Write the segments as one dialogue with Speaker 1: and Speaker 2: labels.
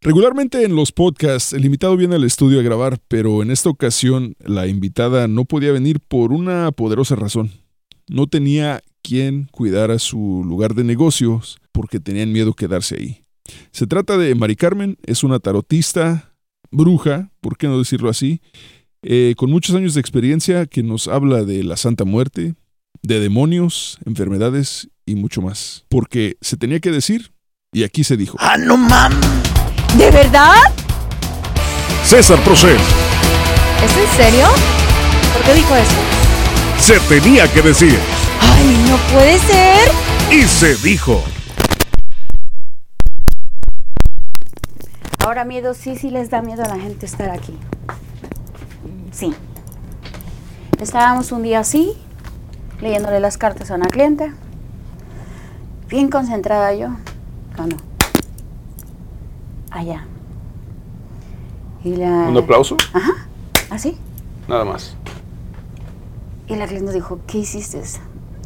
Speaker 1: Regularmente en los podcasts el invitado viene al estudio a grabar, pero en esta ocasión la invitada no podía venir por una poderosa razón. No tenía quien cuidara su lugar de negocios porque tenían miedo quedarse ahí. Se trata de Mari Carmen, es una tarotista, bruja, ¿por qué no decirlo así? Eh, con muchos años de experiencia que nos habla de la Santa Muerte, de demonios, enfermedades y mucho más. Porque se tenía que decir y aquí se dijo.
Speaker 2: ¡Ah, no mames!
Speaker 3: ¿De verdad?
Speaker 1: César Procel.
Speaker 3: ¿Es en serio? ¿Por qué dijo eso?
Speaker 1: Se tenía que decir.
Speaker 3: ¡Ay, no puede ser!
Speaker 1: Y se dijo.
Speaker 4: Ahora miedo, sí, sí les da miedo a la gente estar aquí. Sí. Estábamos un día así, leyéndole las cartas a una cliente. Bien concentrada yo. Allá. Y la,
Speaker 5: ¿Un aplauso?
Speaker 4: Ajá, así.
Speaker 5: Nada más.
Speaker 4: Y la cliente dijo, ¿qué hiciste?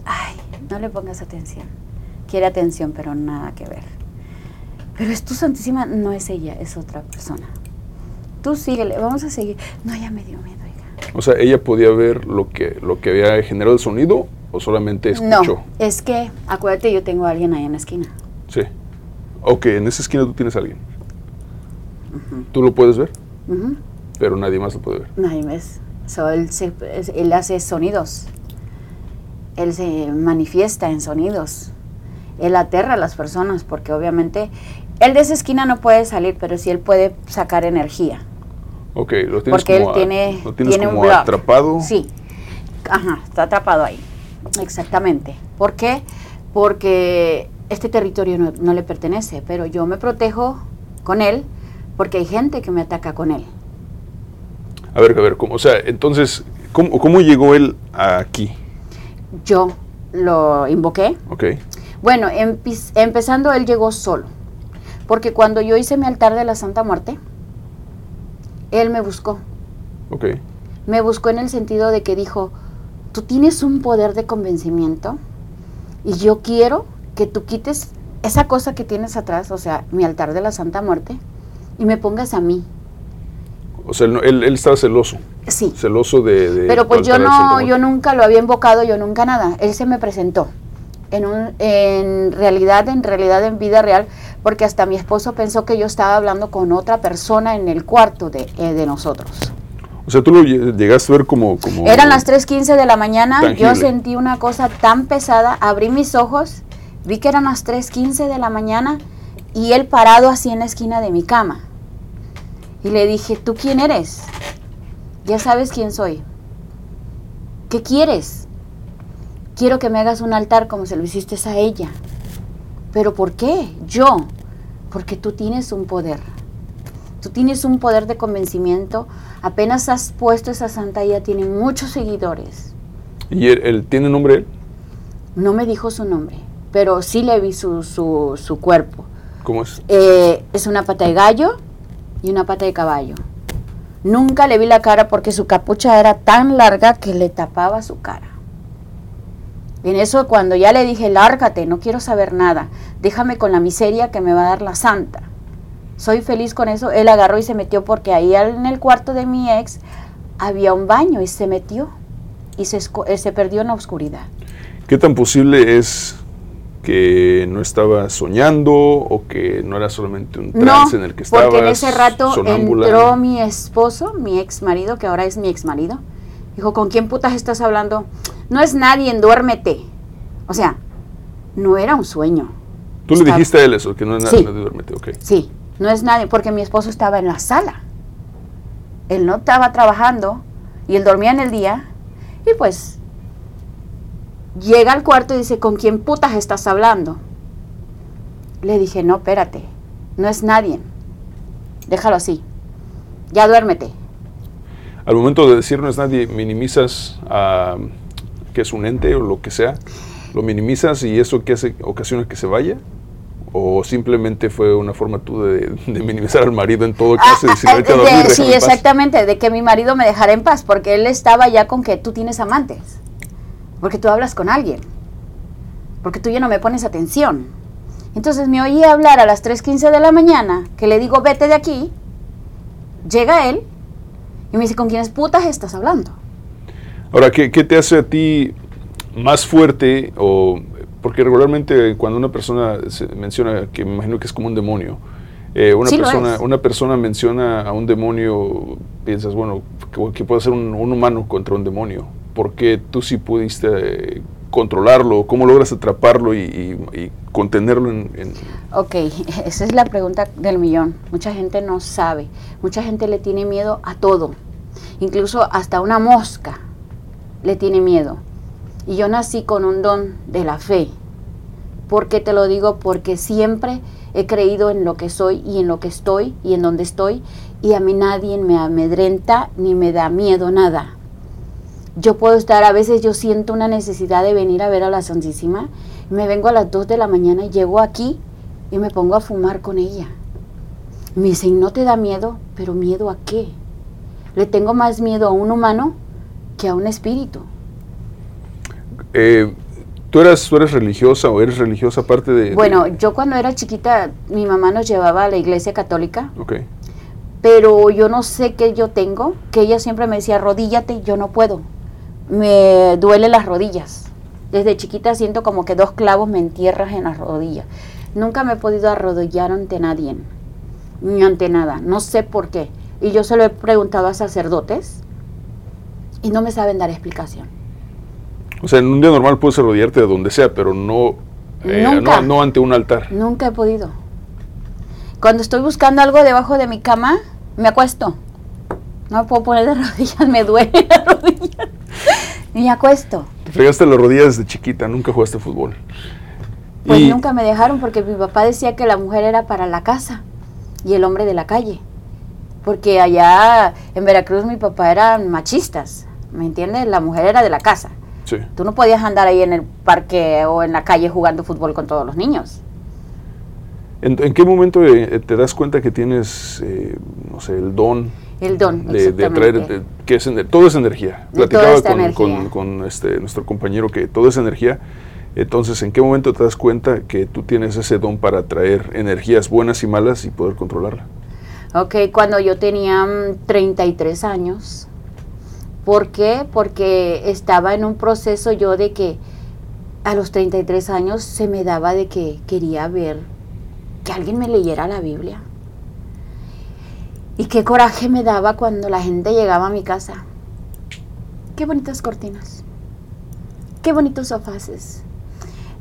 Speaker 4: Ay, no le pongas atención. Quiere atención, pero nada que ver. Pero es tu Santísima, no es ella, es otra persona. Tú síguele, vamos a seguir. No, ya me dio miedo, oiga.
Speaker 5: O sea, ella podía ver lo que, lo que había generado el sonido o solamente escuchó.
Speaker 4: No, es que, acuérdate, yo tengo a alguien ahí en la esquina.
Speaker 5: Sí. Ok, en esa esquina tú tienes a alguien. Tú lo puedes ver, pero nadie más lo puede ver.
Speaker 4: Nadie más. So, él, se- él hace sonidos. Él se manifiesta en sonidos. Él aterra a las personas porque obviamente él de esa esquina no puede salir, pero sí él puede sacar energía.
Speaker 5: Ok, lo tienes
Speaker 4: Porque él
Speaker 5: como, a-
Speaker 4: tiene,
Speaker 5: lo tienes
Speaker 4: tiene un
Speaker 5: como
Speaker 4: block.
Speaker 5: atrapado.
Speaker 4: Sí. Ajá, está atrapado ahí. Exactamente. ¿Por qué? Porque este territorio no, no le pertenece, pero yo me protejo con él porque hay gente que me ataca con él.
Speaker 5: A ver, a ver, ¿cómo? O sea, entonces, ¿cómo, cómo llegó él aquí?
Speaker 4: Yo lo invoqué.
Speaker 5: Ok.
Speaker 4: Bueno, empezando él llegó solo. Porque cuando yo hice mi altar de la Santa Muerte, él me buscó.
Speaker 5: Ok.
Speaker 4: Me buscó en el sentido de que dijo, tú tienes un poder de convencimiento y yo quiero que tú quites esa cosa que tienes atrás, o sea, mi altar de la Santa Muerte, y me pongas a mí.
Speaker 5: O sea, él, él, él estaba celoso.
Speaker 4: Sí.
Speaker 5: Celoso de... de
Speaker 4: Pero pues yo no, yo nunca lo había invocado, yo nunca nada. Él se me presentó. En, un, en realidad, en realidad, en vida real, porque hasta mi esposo pensó que yo estaba hablando con otra persona en el cuarto de, eh, de nosotros.
Speaker 5: O sea, tú lo lle- llegaste a ver como... como
Speaker 4: Eran las 3.15 de la mañana, yo
Speaker 5: Tangible.
Speaker 4: sentí una cosa tan pesada, abrí mis ojos, vi que eran las 3.15 de la mañana y él parado así en la esquina de mi cama. Y le dije, ¿tú quién eres? Ya sabes quién soy. ¿Qué quieres? Quiero que me hagas un altar como se lo hiciste a ella. ¿Pero por qué? Yo. Porque tú tienes un poder. Tú tienes un poder de convencimiento. Apenas has puesto esa santa, ella tiene muchos seguidores.
Speaker 5: ¿Y él, él tiene nombre él?
Speaker 4: No me dijo su nombre, pero sí le vi su, su, su cuerpo.
Speaker 5: ¿Cómo es?
Speaker 4: Eh, es una pata de gallo y una pata de caballo. Nunca le vi la cara porque su capucha era tan larga que le tapaba su cara. En eso cuando ya le dije, lárgate, no quiero saber nada, déjame con la miseria que me va a dar la santa. Soy feliz con eso. Él agarró y se metió porque ahí en el cuarto de mi ex había un baño y se metió y se, eh, se perdió en la oscuridad.
Speaker 5: ¿Qué tan posible es que no estaba soñando o que no era solamente un trance en el que estabas?
Speaker 4: porque en ese rato
Speaker 5: sonámbula?
Speaker 4: entró mi esposo, mi ex marido, que ahora es mi ex marido. Dijo, ¿con quién putas estás hablando? No es nadie, duérmete. O sea, no era un sueño.
Speaker 5: Tú le dijiste a él eso, que no es
Speaker 4: Sí.
Speaker 5: no te duérmete, ok.
Speaker 4: Sí, no es nadie, porque mi esposo estaba en la sala. Él no estaba trabajando y él dormía en el día. Y pues llega al cuarto y dice, ¿con quién putas estás hablando? Le dije, no, espérate, no es nadie. Déjalo así. Ya duérmete.
Speaker 5: Al momento de decir no es nadie, minimizas a que es un ente o lo que sea, lo minimizas y eso que hace ocasiona que se vaya. ¿O simplemente fue una forma tú de, de minimizar al marido en todo caso y decir,
Speaker 4: Ah, ah,
Speaker 5: "Vete a
Speaker 4: de-
Speaker 5: dormir,
Speaker 4: sí,
Speaker 5: déjame en paz"?
Speaker 4: exactamente, de que mi marido me dejara en paz, porque él estaba ya con que tú tienes amantes, porque tú hablas con alguien, porque tú ya no me pones atención. Entonces me oí hablar a las 3.15 de la mañana, que le digo, vete de aquí, llega él y me dice, ¿con quiénes putas estás hablando?
Speaker 5: Ahora, ¿qué, qué te hace a ti más fuerte? O, porque regularmente cuando una persona se menciona, que me imagino que es como un demonio, eh, una,
Speaker 4: Sí
Speaker 5: persona, una persona menciona a un demonio, piensas, bueno, que, que puede ser un, un humano contra un demonio. ¿Por qué tú sí pudiste eh, controlarlo? ¿Cómo logras atraparlo y contenerlo en, en-
Speaker 4: Ok, esa es la pregunta del millón. Mucha gente no sabe, mucha gente le tiene miedo a todo, incluso hasta una mosca le tiene miedo. Y yo nací con un don de la fe. ¿Por qué te lo digo? Porque siempre he creído en lo que soy y en lo que estoy y en donde estoy y a mí nadie me amedrenta ni me da miedo nada. Yo puedo estar, a veces yo siento una necesidad de venir a ver a la Santísima. Me vengo a las 2 de la mañana y llego aquí y me pongo a fumar con ella. Me dicen, ¿no te da miedo? ¿Pero miedo a qué? Le tengo más miedo a un humano que a un espíritu.
Speaker 5: eh, ¿tú, eras, ¿Tú eres religiosa o eres religiosa aparte de...? de-
Speaker 4: Bueno, yo cuando era chiquita, mi mamá nos llevaba a la iglesia católica,
Speaker 5: Ok.
Speaker 4: pero yo no sé qué yo tengo, que ella siempre me decía, arrodíllate, y yo no puedo. Me duele las rodillas. Desde chiquita siento como que dos clavos me entierras en las rodillas. Nunca me he podido arrodillar ante nadie, ni ante nada. No sé por qué. Y yo se lo he preguntado a sacerdotes y no me saben dar explicación.
Speaker 5: O sea, en un día normal puedes arrodillarte de donde sea, pero no, eh,
Speaker 4: Nunca.
Speaker 5: no, no ante un altar.
Speaker 4: Nunca he podido. Cuando estoy buscando algo debajo de mi cama, me acuesto. No me puedo poner de rodillas, me duele la rodilla. Me acuesto.
Speaker 5: Te fregaste las rodillas desde chiquita, nunca jugaste fútbol.
Speaker 4: Pues
Speaker 5: Y-
Speaker 4: nunca me dejaron porque mi papá decía que la mujer era para la casa y el hombre de la calle. Porque allá en Veracruz mi papá eran machistas, ¿me entiendes? La mujer era de la casa.
Speaker 5: Sí.
Speaker 4: Tú no podías andar ahí en el parque o en la calle jugando fútbol con todos los niños.
Speaker 5: ¿En, en qué momento eh, te das cuenta que tienes, eh, no sé, el don
Speaker 4: El don,
Speaker 5: de, de de- que es todo es energía?
Speaker 4: De
Speaker 5: Platicaba con,
Speaker 4: energía.
Speaker 5: con- con, este, nuestro compañero que todo es energía. Entonces, ¿en qué momento te das cuenta que tú tienes ese don para atraer energías buenas y malas y poder controlarla?
Speaker 4: Ok, cuando yo tenía mm, 33 años. ¿Por qué? Porque estaba en un proceso yo de que a los 33 años se me daba de que quería ver que alguien me leyera la Biblia. Y qué coraje me daba cuando la gente llegaba a mi casa. Qué bonitas cortinas. Qué bonitos sofaces.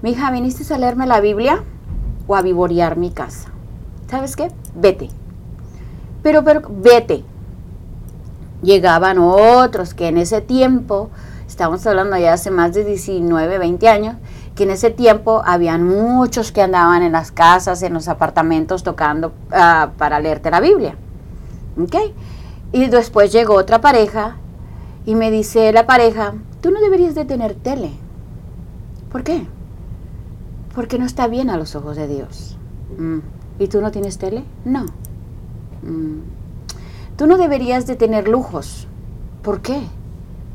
Speaker 4: Mi hija, ¿viniste a leerme la Biblia o a vivorear mi casa? ¿sabes qué? Vete. Pero, pero, vete. Llegaban otros que en ese tiempo, estamos hablando ya hace más de 19, 20 años, que en ese tiempo habían muchos que andaban en las casas, en los apartamentos tocando ah, para leerte la Biblia. ¿Ok? Y después llegó otra pareja y me dice la pareja, tú no deberías de tener tele. ¿Por qué? Porque no está bien a los ojos de Dios. Mm. ¿Y tú no tienes tele? No. Mm. Tú no deberías de tener lujos. ¿Por qué?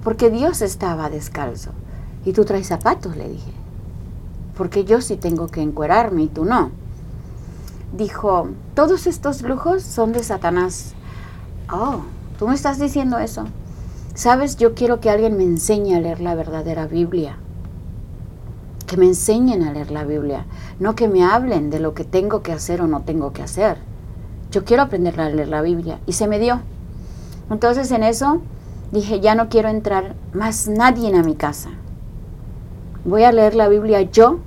Speaker 4: Porque Dios estaba descalzo. Y tú traes zapatos, le dije. Porque yo sí tengo que encuerarme y tú no. Dijo, todos estos lujos son de Satanás. Oh, tú me estás diciendo eso. Sabes, yo quiero que alguien me enseñe a leer la verdadera Biblia. Que me enseñen a leer la Biblia. No que me hablen de lo que tengo que hacer o no tengo que hacer. Yo quiero aprender a leer la Biblia. Y se me dio. Entonces en eso dije, ya no quiero entrar más nadie a mi casa. Voy a leer la Biblia yo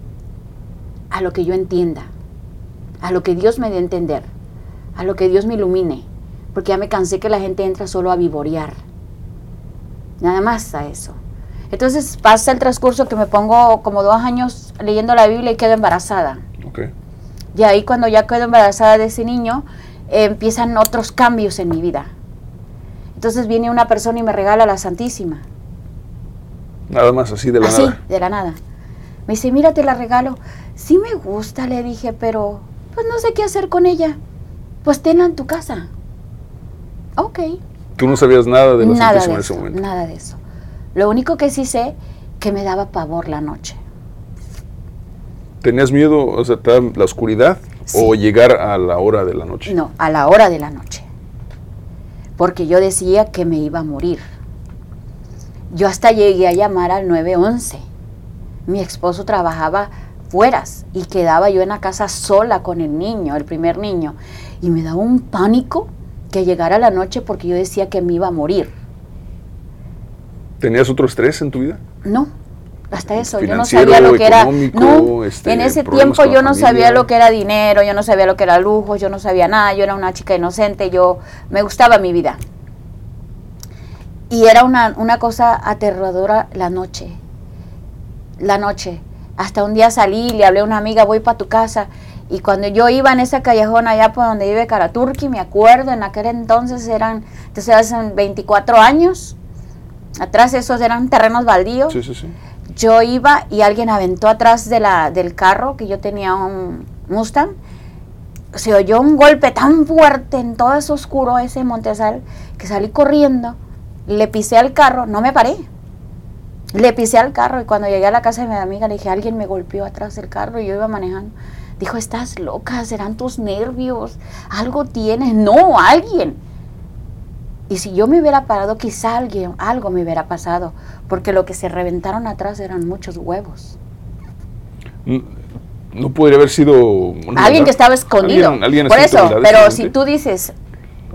Speaker 4: a lo que yo entienda. A lo que Dios me dé a entender. A lo que Dios me ilumine porque ya me cansé que la gente entra solo a vivorear. Nada más a eso. Entonces pasa el transcurso que me pongo como dos años leyendo la Biblia y quedo embarazada.
Speaker 5: Okay.
Speaker 4: Y ahí cuando ya quedo embarazada de ese niño, empiezan otros cambios en mi vida. Entonces viene una persona y me regala la Santísima.
Speaker 5: Nada más así de la
Speaker 4: así,
Speaker 5: nada.
Speaker 4: de la nada. Me dice, mira, te la regalo. Sí me gusta, le dije, pero pues no sé qué hacer con ella. Pues tenla en tu casa. Ok.
Speaker 5: Tú no sabías nada de la
Speaker 4: Nada
Speaker 5: Santísima
Speaker 4: de
Speaker 5: en ese
Speaker 4: eso,
Speaker 5: momento.
Speaker 4: nada de eso. Lo único que sí sé que me daba pavor la noche.
Speaker 5: ¿Tenías miedo, o sea, la oscuridad o llegar a la hora de la noche?
Speaker 4: No, a la hora de la noche. Porque yo decía que me iba a morir. Yo hasta llegué a llamar al 911. Mi esposo trabajaba fueras y quedaba yo en la casa sola con el niño, el primer niño. Y me daba un pánico que llegara la noche porque yo decía que me iba a morir.
Speaker 5: ¿Tenías otro estrés en tu vida?
Speaker 4: No, hasta eso. Yo no sabía lo que era. No,
Speaker 5: este,
Speaker 4: en ese tiempo yo no
Speaker 5: familia.
Speaker 4: sabía lo que era dinero, yo no sabía lo que era lujo, yo no sabía nada. Yo era una chica inocente, yo me gustaba mi vida. Y era una, una cosa aterradora la noche. La noche. Hasta un día salí y le hablé a una amiga, voy para tu casa. Y cuando yo iba en esa callejón allá por donde vive Karaturki, me acuerdo, en aquel entonces eran, entonces hace 24 años. Atrás esos eran terrenos baldíos
Speaker 5: Sí, sí, sí.
Speaker 4: yo iba y alguien aventó atrás de la, del carro, que yo tenía un Mustang, se oyó un golpe tan fuerte en todo ese oscuro, ese Montesal, que salí corriendo, le pisé al carro, no me paré. Le pisé al carro y cuando llegué a la casa de mi amiga le dije, alguien me golpeó atrás del carro y yo iba manejando. Dijo, estás loca, serán tus nervios, algo tienes. No, alguien. Y si yo me hubiera parado, quizá alguien, algo me hubiera pasado, porque lo que se reventaron atrás eran muchos huevos.
Speaker 5: No podría haber sido... una
Speaker 4: alguien que estaba escondido.
Speaker 5: Alguien- alguien
Speaker 4: Por eso, pero si tú dices,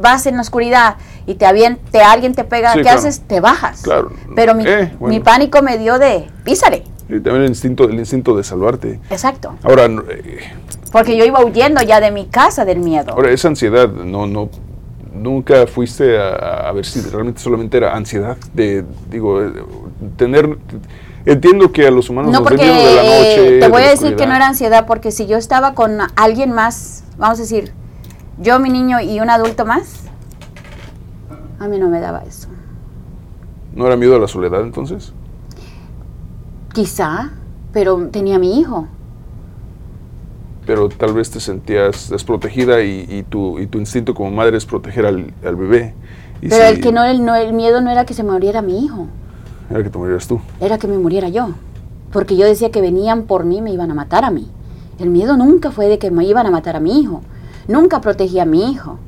Speaker 4: vas en la oscuridad y te aviente, alguien te pega,
Speaker 5: Sí,
Speaker 4: ¿qué
Speaker 5: claro.
Speaker 4: haces? Te bajas.
Speaker 5: Claro.
Speaker 4: Pero mi,
Speaker 5: Eh, bueno.
Speaker 4: mi pánico me dio de, písale.
Speaker 5: Y también el instinto, el instinto de salvarte.
Speaker 4: Exacto.
Speaker 5: Ahora, eh,
Speaker 4: Porque yo iba huyendo ya de mi casa del miedo.
Speaker 5: ahora esa ansiedad, no, no, nunca fuiste a, a ver si realmente solamente era ansiedad de, digo, eh, tener, entiendo que a los humanos
Speaker 4: No,
Speaker 5: nos
Speaker 4: porque
Speaker 5: de la noche.
Speaker 4: eh, te
Speaker 5: de
Speaker 4: voy a decir que no era ansiedad, porque si yo estaba con alguien más, vamos a decir, yo, mi niño y un adulto más, a mí no me daba eso.
Speaker 5: ¿No era miedo a la soledad entonces?
Speaker 4: Quizá, pero tenía a mi hijo.
Speaker 5: Pero tal vez te sentías desprotegida y, y tu, y tu instinto como madre es proteger al, al bebé. Y
Speaker 4: Pero
Speaker 5: si-
Speaker 4: el que no el, no, el miedo no era que se muriera mi hijo,
Speaker 5: Era que te murieras tú.
Speaker 4: era que me muriera yo. Porque yo decía que venían por mí y me iban a matar a mí. El miedo nunca fue de que me iban a matar a mi hijo. Nunca protegí a mi hijo.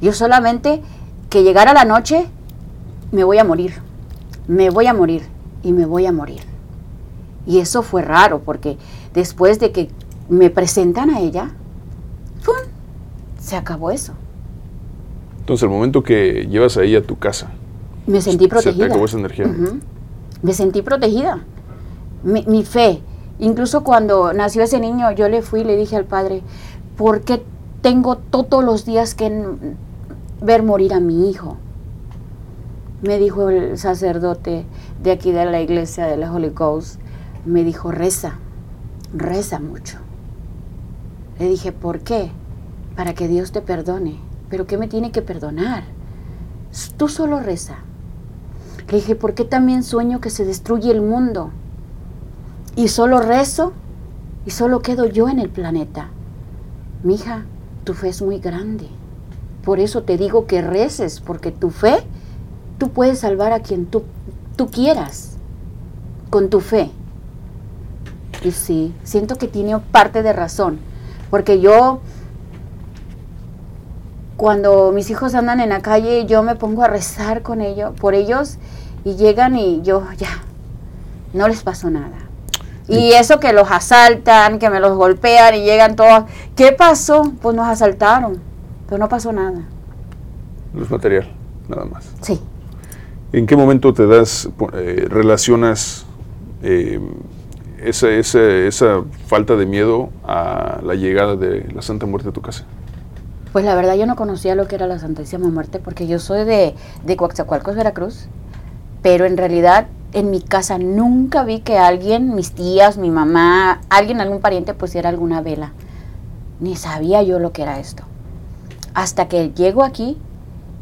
Speaker 4: Yo solamente que llegara la noche, me voy a morir. Me voy a morir y me voy a morir. Y eso fue raro porque después de que me presentan a ella, ¡pum! se acabó eso.
Speaker 5: Entonces, el momento que llevas ahí a tu casa,
Speaker 4: Me sentí
Speaker 5: se te
Speaker 4: protegida.
Speaker 5: acabó esa energía.
Speaker 4: Me sentí protegida. Mi, mi fe. Incluso cuando nació ese niño, yo le fui y le dije al padre, ¿por qué tengo todos los días que ver morir a mi hijo. Me dijo el sacerdote de aquí de la iglesia de la Holy Ghost, me dijo, reza, reza mucho. Le dije, ¿por qué? Para que Dios te perdone. ¿Pero qué me tiene que perdonar? Tú solo reza. Le dije, ¿por qué también sueño que se destruye el mundo? Y solo rezo y solo quedo yo en el planeta. Mija, tu fe es muy grande. Por eso te digo que reces, porque tu fe, tú puedes salvar a quien tú, tú quieras, con tu fe. Y sí, siento que tiene parte de razón, porque yo, cuando mis hijos andan en la calle, yo me pongo a rezar con ellos, por ellos, y llegan y yo ya, no les pasó nada. Y eso que los asaltan, que me los golpean y llegan todos, ¿qué pasó? Pues nos asaltaron, pero no pasó nada.
Speaker 5: Es material, nada más.
Speaker 4: Sí.
Speaker 5: ¿En qué momento te das, eh, relacionas eh, esa, esa, falta de miedo a la llegada de la Santa Muerte a tu casa?
Speaker 4: Pues la verdad yo no conocía lo que era la Santísima Muerte porque yo soy de, de Coaxacualcos, Veracruz, pero en realidad en mi casa nunca vi que alguien, mis tías, mi mamá, alguien, algún pariente pusiera alguna vela. Ni sabía yo lo que era esto. Hasta que llego aquí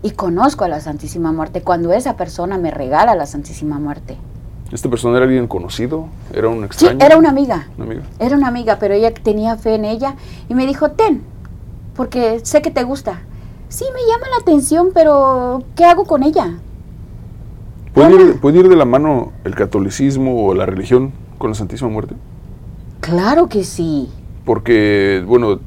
Speaker 4: y conozco a la Santísima Muerte cuando esa persona me regala la Santísima Muerte.
Speaker 5: ¿Esta persona era alguien conocido? ¿Era un
Speaker 4: Sí,
Speaker 5: extraño?
Speaker 4: era una amiga.
Speaker 5: Una amiga.
Speaker 4: Era una amiga, pero ella tenía fe en ella y me dijo, ten, porque sé que te gusta. Sí, me llama la atención, pero ¿qué hago con ella?
Speaker 5: ¿Puede ir, puede ir de la mano el catolicismo o la religión con la Santísima Muerte?
Speaker 4: Claro que sí.
Speaker 5: Porque, bueno,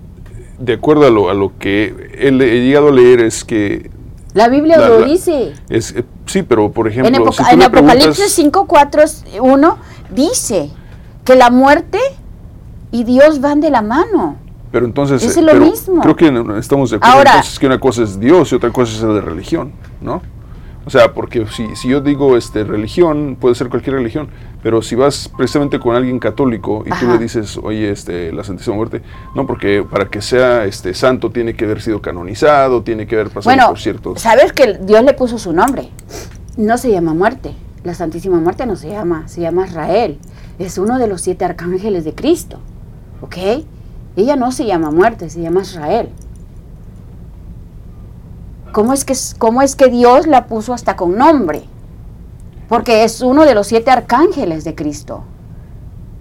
Speaker 5: de acuerdo a lo, a lo que he, he llegado a leer es que...
Speaker 4: La Biblia
Speaker 5: La-
Speaker 4: lo
Speaker 5: la-
Speaker 4: dice.
Speaker 5: Es, eh, sí, pero por ejemplo,
Speaker 4: En,
Speaker 5: si
Speaker 4: Apocalipsis
Speaker 5: preguntas-
Speaker 4: 5, 4, 1 dice que la muerte y Dios van de la mano.
Speaker 5: Pero entonces,
Speaker 4: Es lo
Speaker 5: pero
Speaker 4: mismo.
Speaker 5: creo que estamos de acuerdo
Speaker 4: Ahora-
Speaker 5: entonces que una cosa es Dios y otra cosa es la religión, ¿no? O sea, porque si, si yo digo este religión, puede ser cualquier religión, pero si vas precisamente con alguien católico y tú
Speaker 4: Ajá.
Speaker 5: le dices, oye, este, la Santísima Muerte, no, porque para que sea este santo tiene que haber sido canonizado, tiene que haber pasado
Speaker 4: Bueno,
Speaker 5: por ciertos...
Speaker 4: sabes que Dios le puso su nombre. No se llama muerte. La Santísima Muerte no se llama, se llama Israel. Es uno de los siete arcángeles de Cristo. ¿Ok? Ella no se llama muerte, se llama Israel. ¿Cómo es que, cómo es que Dios la puso hasta con nombre? Porque es uno de los siete arcángeles de Cristo.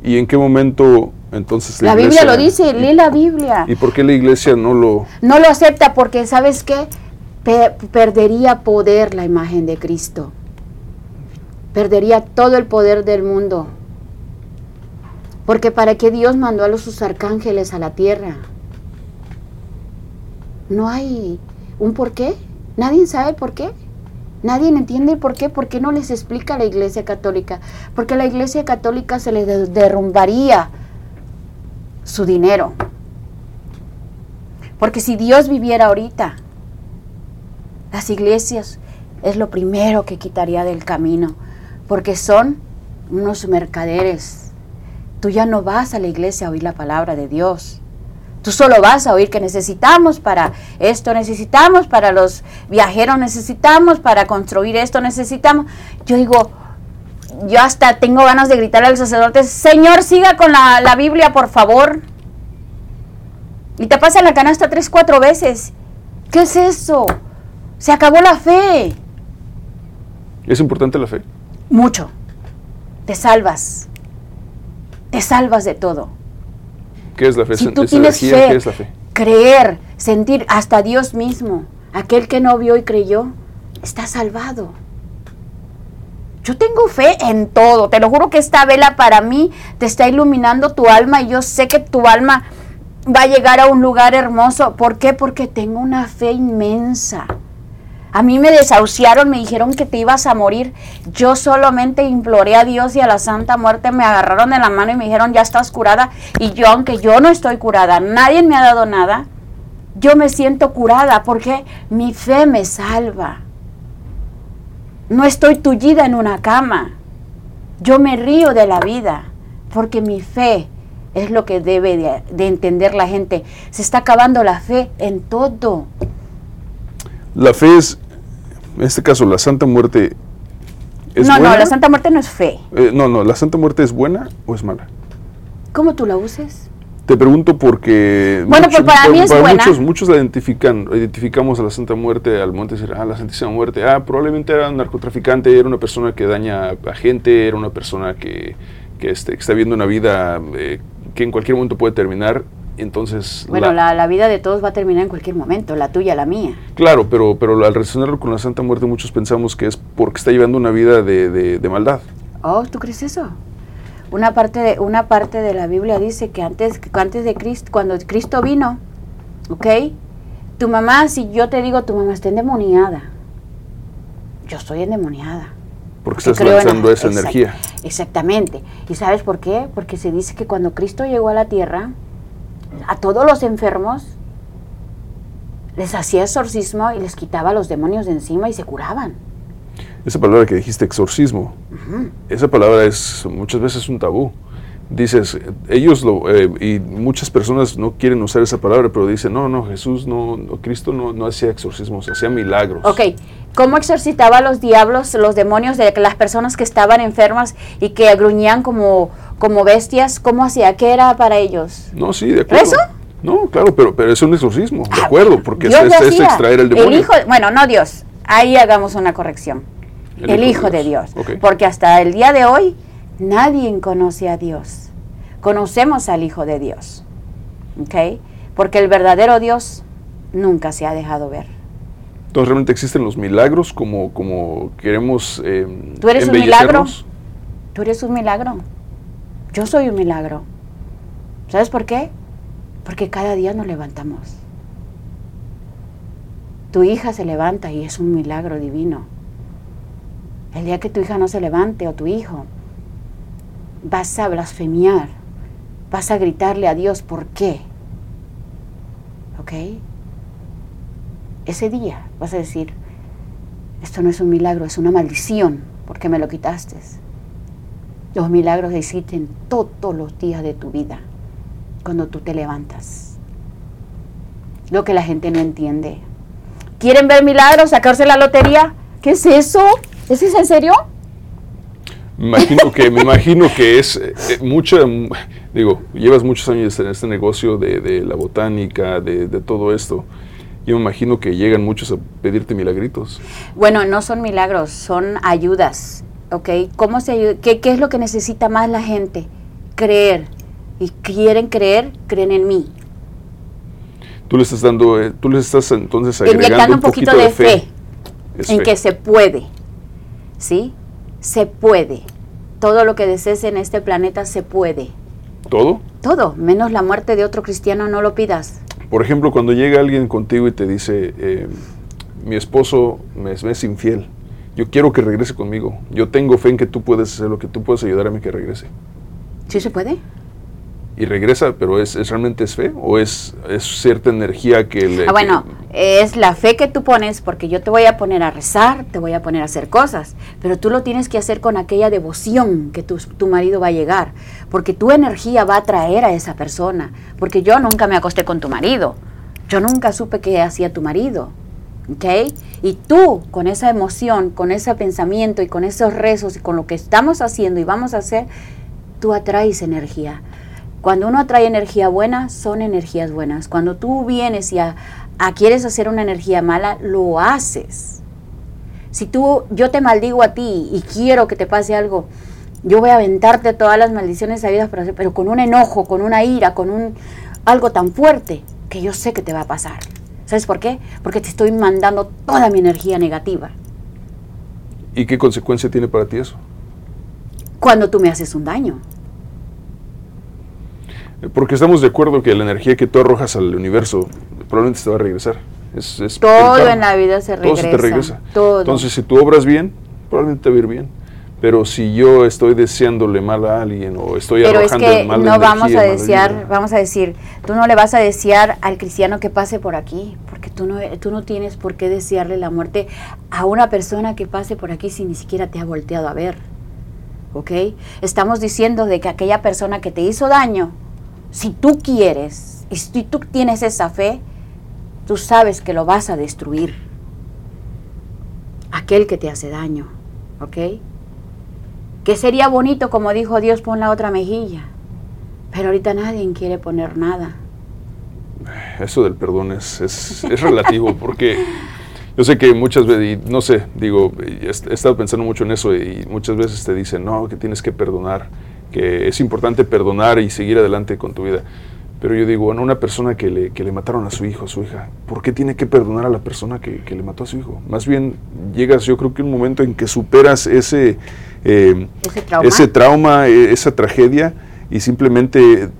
Speaker 5: ¿Y en qué momento entonces
Speaker 4: La Biblia
Speaker 5: iglesia-
Speaker 4: lo dice, lee la Biblia.
Speaker 5: ¿Y por qué la iglesia no lo...
Speaker 4: No lo acepta porque, ¿sabes qué? Pe- perdería poder la imagen de Cristo. Perdería todo el poder del mundo. Porque para qué Dios mandó a los sus arcángeles a la tierra. No hay un por qué. Nadie sabe por qué. Nadie entiende por qué. ¿Por qué no les explica la Iglesia Católica? Porque la Iglesia Católica se le de- derrumbaría su dinero. Porque si Dios viviera ahorita, las iglesias es lo primero que quitaría del camino, porque son unos mercaderes. Tú ya no vas a la iglesia a oír la palabra de Dios. Tú solo vas a oír que necesitamos para esto, necesitamos para los viajeros, necesitamos para construir esto, necesitamos. Yo digo, yo hasta tengo ganas de gritar al sacerdote, Señor, siga con la, la Biblia, por favor. Y te pasa la canasta tres, cuatro veces. ¿Qué es eso? Se acabó la fe.
Speaker 5: ¿Es importante la fe?
Speaker 4: Mucho. Te salvas. Te salvas de todo.
Speaker 5: ¿Qué es la fe?
Speaker 4: Si
Speaker 5: ¿Es-
Speaker 4: tú
Speaker 5: es
Speaker 4: tienes
Speaker 5: energía?
Speaker 4: fe,
Speaker 5: ¿Qué es la fe?
Speaker 4: creer, sentir, hasta Dios mismo, aquel que no vio y creyó, está salvado. Yo tengo fe en todo, te lo juro que esta vela para mí te está iluminando tu alma y yo sé que tu alma va a llegar a un lugar hermoso. ¿Por qué? Porque tengo una fe inmensa. A mí me desahuciaron, me dijeron que te ibas a morir. Yo solamente imploré a Dios y a la Santa Muerte, me agarraron de la mano y me dijeron, ya estás curada. Y yo, aunque yo no estoy curada, nadie me ha dado nada, yo me siento curada porque mi fe me salva. No estoy tullida en una cama. Yo me río de la vida porque mi fe Es lo que debe de, de entender la gente. Se está acabando la fe en todo.
Speaker 5: La fe es, en este caso, la Santa Muerte es
Speaker 4: no,
Speaker 5: buena.
Speaker 4: no, la Santa Muerte no es fe.
Speaker 5: Eh, no, no, ¿la Santa Muerte es buena o es mala?
Speaker 4: ¿Cómo tú la uses?
Speaker 5: Te pregunto porque
Speaker 4: Bueno, pues para mí es buena.
Speaker 5: muchos, muchos la identifican, identificamos a la Santa Muerte al momento de decir, ah, la Santísima Muerte, ah, probablemente era un narcotraficante, era una persona que daña a gente, era una persona que, que, este, que está viviendo una vida eh, que en cualquier momento puede terminar, entonces...
Speaker 4: Bueno, la, la vida de todos va a terminar en cualquier momento, la tuya, la mía.
Speaker 5: Claro, pero, pero al relacionarlo con la Santa Muerte muchos pensamos que es porque está llevando una vida de, de- de maldad.
Speaker 4: Oh, ¿tú crees eso? Una parte de, una parte de la Biblia dice que antes, antes de Cristo, cuando Cristo vino, ¿ok? Tu mamá, si yo te digo, tu mamá está endemoniada. Yo estoy endemoniada.
Speaker 5: Porque
Speaker 4: Que
Speaker 5: estás
Speaker 4: en-
Speaker 5: lanzando esa
Speaker 4: exact-
Speaker 5: energía.
Speaker 4: Exactamente. ¿Y sabes por qué? Porque se dice que cuando Cristo llegó a la tierra, a todos los enfermos les hacía exorcismo y les quitaba los demonios de encima y se curaban.
Speaker 5: Esa palabra que dijiste, exorcismo, esa palabra es muchas veces un tabú. Dices, ellos lo, eh, y muchas personas no quieren usar esa palabra, pero dicen, no, no, Jesús, no, no, Cristo no, no hacía exorcismos, hacía milagros.
Speaker 4: Ok, ¿cómo exorcitaba a los diablos, los demonios de las personas que estaban enfermas y que gruñían como, como bestias? ¿Cómo hacía? ¿Qué era para ellos?
Speaker 5: No, sí, de acuerdo.
Speaker 4: ¿Eso?
Speaker 5: No, claro, pero, pero es un exorcismo, de
Speaker 4: Ah,
Speaker 5: acuerdo, porque
Speaker 4: Dios
Speaker 5: es, extraer el demonio.
Speaker 4: hijo, bueno, no Dios, ahí hagamos una corrección. El, Hijo de Dios.
Speaker 5: Ok.
Speaker 4: Porque hasta el día de hoy nadie conoce a Dios. Conocemos al Hijo de Dios. ¿Ok? Porque el verdadero Dios nunca se ha dejado ver.
Speaker 5: Entonces, ¿realmente existen los milagros como, como queremos eh,
Speaker 4: ¿Tú eres un milagro? Tú eres un milagro. Yo soy un milagro. ¿Sabes por qué? Porque cada día nos levantamos. Tu hija se levanta y es un milagro divino. El día que tu hija no se levante o tu hijo, vas a blasfemiar, vas a gritarle a Dios por qué. ¿Ok? Ese día vas a decir, esto no es un milagro, es una maldición, porque me lo quitaste. Los milagros existen todos los días de tu vida, cuando tú te levantas. Lo que la gente no entiende. ¿Quieren ver milagros? ¿Sacarse la lotería? ¿Qué es eso? ¿Es eso en serio?
Speaker 5: Me imagino que, me imagino que es eh, eh, mucha, mm, digo, llevas muchos años en este negocio de, de la botánica, de, de todo esto. Yo me imagino que llegan muchos a pedirte milagritos.
Speaker 4: Bueno, no son milagros, son ayudas. ¿Ok? ¿Cómo se ayu- ¿Qué, ¿Qué es lo que necesita más la gente? Creer. Y quieren creer, creen en mí.
Speaker 5: Tú le estás dando, eh, tú les estás entonces agregando
Speaker 4: Inyectando
Speaker 5: un poquito, de fe.
Speaker 4: En
Speaker 5: fe.
Speaker 4: que se puede. ¿Sí? Se puede. Todo lo que desees en este planeta se puede.
Speaker 5: ¿Todo?
Speaker 4: Todo, menos la muerte de otro cristiano, no lo pidas.
Speaker 5: Por ejemplo, cuando llega alguien contigo y te dice, eh, mi esposo me, es- me es infiel, yo quiero que regrese conmigo, yo tengo fe en que tú puedes hacer lo que tú puedes ayudar a mí que regrese.
Speaker 4: ¿Sí se puede?
Speaker 5: Y regresa, pero ¿es, es realmente es fe o es, es cierta energía que le...
Speaker 4: Ah, bueno,
Speaker 5: que-
Speaker 4: es la fe que tú pones porque yo te voy a poner a rezar, te voy a poner a hacer cosas, pero tú lo tienes que hacer con aquella devoción que tu, tu marido va a llegar, porque tu energía va a atraer a esa persona, porque yo nunca me acosté con tu marido, yo nunca supe qué hacía tu marido, ¿ok? Y tú con esa emoción, con ese pensamiento y con esos rezos y con lo que estamos haciendo y vamos a hacer, tú atraes energía. Cuando uno atrae energía buena, son energías buenas. Cuando tú vienes y a, a quieres hacer una energía mala, lo haces. Si tú, yo te maldigo a ti y quiero que te pase algo, yo voy a aventarte todas las maldiciones sabidas, pero, pero con un enojo, con una ira, con un algo tan fuerte que yo sé que te va a pasar. ¿Sabes por qué? Porque te estoy mandando toda mi energía negativa.
Speaker 5: ¿Y qué consecuencia tiene para ti eso?
Speaker 4: Cuando tú me haces un daño.
Speaker 5: Eh, Porque estamos de acuerdo que la energía que tú arrojas al universo probablemente te va a regresar. Es, es
Speaker 4: Todo en la vida se
Speaker 5: Todo se te
Speaker 4: regresa.
Speaker 5: regresa.
Speaker 4: Todo.
Speaker 5: Entonces, si tú obras bien, probablemente te va a ir bien. Pero si yo estoy deseándole mal a alguien o estoy
Speaker 4: Pero es
Speaker 5: arrojando
Speaker 4: que
Speaker 5: mala
Speaker 4: no vamos
Speaker 5: energía,
Speaker 4: a
Speaker 5: mala
Speaker 4: desear,
Speaker 5: vibra,
Speaker 4: vamos a decir, tú no le vas a desear al cristiano que pase por aquí, porque tú no, tú no tienes por qué desearle la muerte a una persona que pase por aquí si ni siquiera te ha volteado a ver. ¿Ok? Estamos diciendo de que aquella persona que te hizo daño, si tú quieres y si tú tienes esa fe, tú sabes que lo vas a destruir. Aquel que te hace daño, ¿ok? Que sería bonito, como dijo Dios, pon la otra mejilla. Pero ahorita nadie quiere poner nada.
Speaker 5: Eso del perdón es, es, relativo, porque yo sé que muchas veces, no sé, digo, he estado pensando mucho en eso y muchas veces te dicen, no, que tienes que perdonar, que es importante perdonar y seguir adelante con tu vida. Pero yo digo, bueno, una persona que le, que le mataron a su hijo, a su hija, ¿por qué tiene que perdonar a la persona que, que le mató a su hijo? Más bien llegas, yo creo que un momento en que superas ese, eh,
Speaker 4: ¿Ese trauma?
Speaker 5: ese trauma, eh, esa tragedia, y simplemente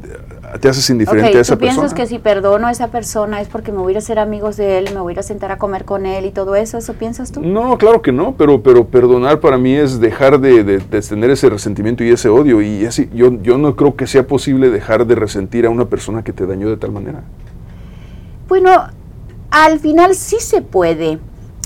Speaker 5: te haces indiferente a esa
Speaker 4: ¿tú piensas
Speaker 5: persona.
Speaker 4: que si perdono a esa persona es porque me voy a ser amigos de él, me voy a sentar a comer con él y todo eso? ¿Eso piensas tú?
Speaker 5: No, claro que no, pero, pero perdonar para mí es dejar de, de- de tener ese resentimiento y ese odio. Y así, yo, yo no creo que sea posible dejar de resentir a una persona que te dañó de tal manera.
Speaker 4: Bueno, al final sí se puede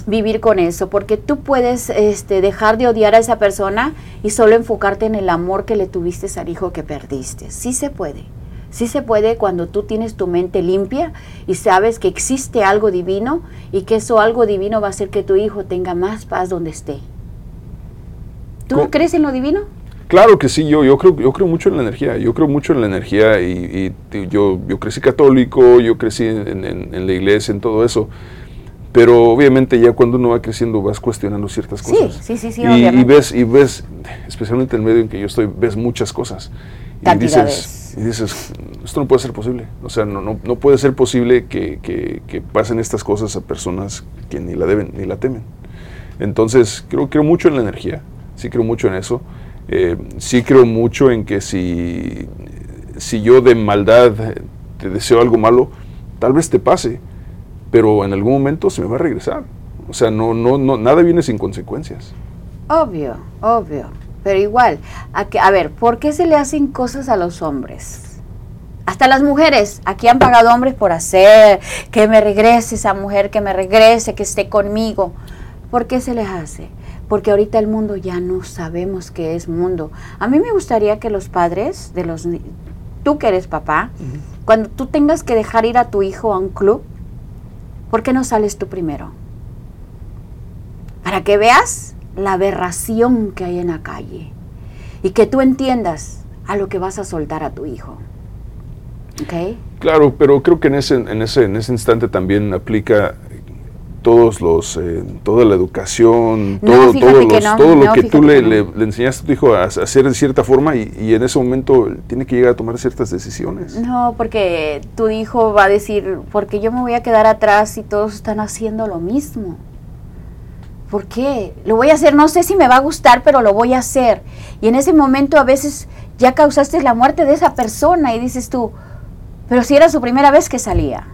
Speaker 4: vivir con eso, porque tú puedes este, dejar de odiar a esa persona y solo enfocarte en el amor que le tuviste al hijo que perdiste. Sí se puede. Sí se puede cuando tú tienes tu mente limpia y sabes que existe algo divino y que eso algo divino va a hacer que tu hijo tenga más paz donde esté. ¿Tú
Speaker 5: ¿Cómo?
Speaker 4: crees en lo divino?
Speaker 5: Claro que sí, yo, yo, creo, yo creo mucho en la energía, yo creo mucho en la energía y, y yo, yo crecí católico, yo crecí en, en- en la iglesia, en todo eso. Pero obviamente ya cuando uno va creciendo vas cuestionando ciertas
Speaker 4: Sí,
Speaker 5: cosas.
Speaker 4: sí, sí, sí,
Speaker 5: y, y
Speaker 4: obviamente.
Speaker 5: ves, y ves, especialmente en el medio en que yo estoy, ves muchas cosas. Y dices, y dices, esto no puede ser posible. O sea, no, no, no puede ser posible que, que- que pasen estas cosas a personas que ni la deben, ni la temen. Entonces, creo, creo mucho en la energía, sí creo mucho en eso. Eh, sí creo mucho en que si, si yo de maldad eh, te deseo algo malo, tal vez te pase, pero en algún momento se me va a regresar. O sea, no, no, no, nada viene sin consecuencias.
Speaker 4: Obvio, obvio. Pero igual, a, que- a ver, ¿por qué se le hacen cosas a los hombres? Hasta las mujeres, aquí han pagado hombres por hacer, que me regrese esa mujer, que me regrese, que esté conmigo. ¿Por qué se les hace? Porque ahorita el mundo ya no sabemos qué es mundo. A mí me gustaría que los padres de los tú que eres papá, cuando tú tengas que dejar ir a tu hijo a un club, ¿por qué no sales tú primero? Para que veas la aberración que hay en la calle y que tú entiendas a lo que vas a soltar a tu hijo. ¿Ok?
Speaker 5: Claro, pero creo que en ese, en ese, en ese instante también aplica todos los, eh, toda la educación,
Speaker 4: No,
Speaker 5: todo,
Speaker 4: fíjate
Speaker 5: todos
Speaker 4: que
Speaker 5: los-
Speaker 4: no,
Speaker 5: todo lo que tú le,
Speaker 4: que
Speaker 5: le- le enseñaste a tu hijo a, a hacer de cierta forma y, y en ese momento tiene que llegar a tomar ciertas decisiones.
Speaker 4: No, porque tu hijo va a decir, porque yo me voy a quedar atrás y todos están haciendo lo mismo. ¿Por qué? Lo voy a hacer, no sé si me va a gustar, pero lo voy a hacer. Y en ese momento a veces ya causaste la muerte de esa persona y dices tú, pero si era su primera vez que salía.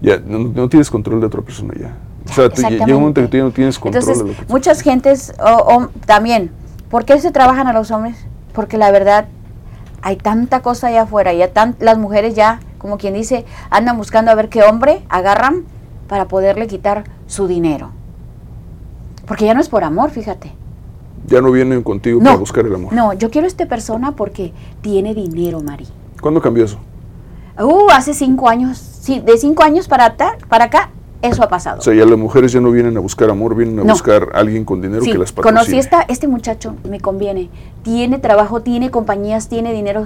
Speaker 5: Ya, no, no tienes control de otra persona ya. O sea, tú- llega un momento que tú ya no tienes control
Speaker 4: Entonces,
Speaker 5: de lo que
Speaker 4: muchas gentes o- o también, ¿por qué se trabajan a los hombres? Porque la verdad hay tanta cosa allá afuera, ya tan, las mujeres ya, como quien dice, andan buscando a ver qué hombre agarran para poderle quitar su dinero. Porque ya no es por amor, fíjate.
Speaker 5: ya no vienen contigo
Speaker 4: No,
Speaker 5: para buscar el amor.
Speaker 4: No, yo quiero a esta persona porque tiene dinero, Mari.
Speaker 5: ¿Cuándo cambió eso?
Speaker 4: Uh, hace cinco años, sí, de cinco años para, para acá, eso ha pasado.
Speaker 5: O sea, ya las mujeres ya no vienen a buscar amor, vienen a
Speaker 4: No.
Speaker 5: buscar a alguien con dinero
Speaker 4: Sí,
Speaker 5: que las
Speaker 4: conocí
Speaker 5: patrocine.
Speaker 4: esta, este muchacho, me conviene. Tiene trabajo, tiene compañías, tiene dinero.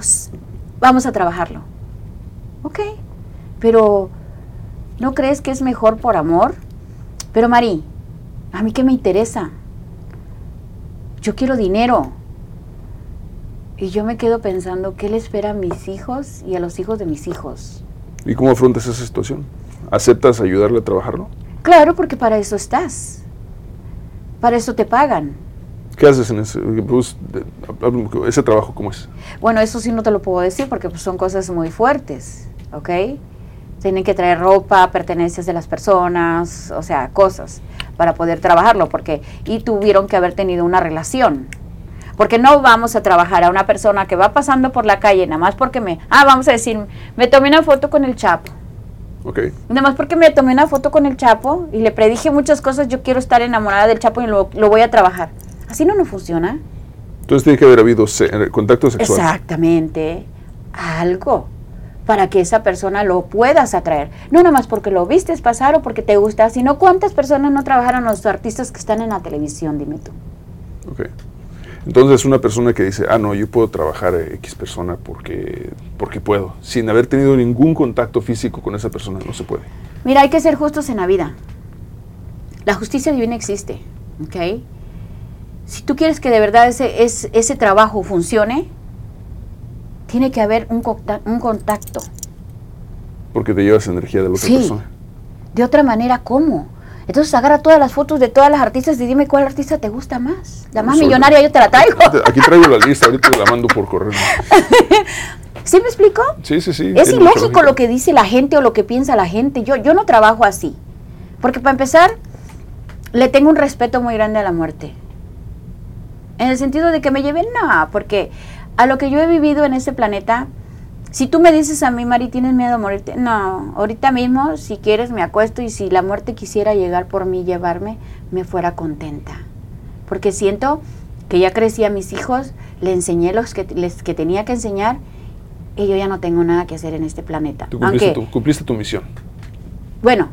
Speaker 4: Vamos a trabajarlo. Ok. Pero, ¿no crees que es mejor por amor? Pero, Mari, ¿a mí qué me interesa? Yo quiero dinero. Y yo me quedo pensando, ¿qué le espera a mis hijos y a los hijos de mis hijos?
Speaker 5: ¿Y cómo afrontas esa situación? ¿Aceptas ayudarle a trabajarlo?
Speaker 4: Claro, porque para eso estás. Para eso te pagan.
Speaker 5: ¿Qué haces en ese, pues, ese trabajo? ¿Cómo es?
Speaker 4: Bueno, eso sí no te lo puedo decir porque pues, son cosas muy fuertes, ¿ok? Tienen que traer ropa, pertenencias de las personas, o sea, cosas para poder trabajarlo, porque y tuvieron que haber tenido una relación. Porque no vamos a trabajar a una persona que va pasando por la calle, nada más porque me, ah, vamos a decir, me tomé una foto con el Chapo.
Speaker 5: Ok.
Speaker 4: Nada más porque me tomé una foto con el Chapo y le predije muchas cosas, yo quiero estar enamorada del Chapo y lo, lo voy a trabajar. Así no, no funciona.
Speaker 5: Entonces tiene que haber habido se- contacto sexual.
Speaker 4: Exactamente. Algo para que esa persona lo puedas atraer. No nomás porque lo vistes pasar o porque te gusta, sino cuántas personas no trabajaron los artistas que están en la televisión, dime tú.
Speaker 5: Ok. Entonces una persona que dice, ah, no, yo puedo trabajar a X persona porque, porque puedo, sin haber tenido ningún contacto físico con esa persona, no se puede.
Speaker 4: Mira, hay que ser justos en la vida. La justicia divina existe, ¿ok? Si tú quieres que de verdad ese, es- ese trabajo funcione, tiene que haber un, un contacto.
Speaker 5: Porque te llevas energía de la otra
Speaker 4: Sí.
Speaker 5: persona.
Speaker 4: De otra manera, ¿cómo? Entonces agarra todas las fotos de todas las artistas y dime cuál artista te gusta más. La más millonaria yo te la traigo.
Speaker 5: Aquí traigo la lista, ahorita te la mando por correo.
Speaker 4: ¿Sí me explico?
Speaker 5: Sí, sí, sí.
Speaker 4: Es ilógico lo que dice la gente o lo que piensa la gente. Yo, yo no trabajo así. Porque para empezar, le tengo un respeto muy grande a la muerte. En el sentido de que me lleven, no, porque a lo que yo he vivido en este planeta, si tú me dices a mí, Mari, ¿tienes miedo a morirte? No, ahorita mismo, si quieres, me acuesto y si la muerte quisiera llegar por mí, llevarme, me fuera contenta. Porque siento que ya crecí a mis hijos, le enseñé los que, les, que tenía que enseñar y yo ya no tengo nada que hacer en este planeta.
Speaker 5: Tú cumpliste,
Speaker 4: Aunque,
Speaker 5: tu, cumpliste tu misión.
Speaker 4: bueno,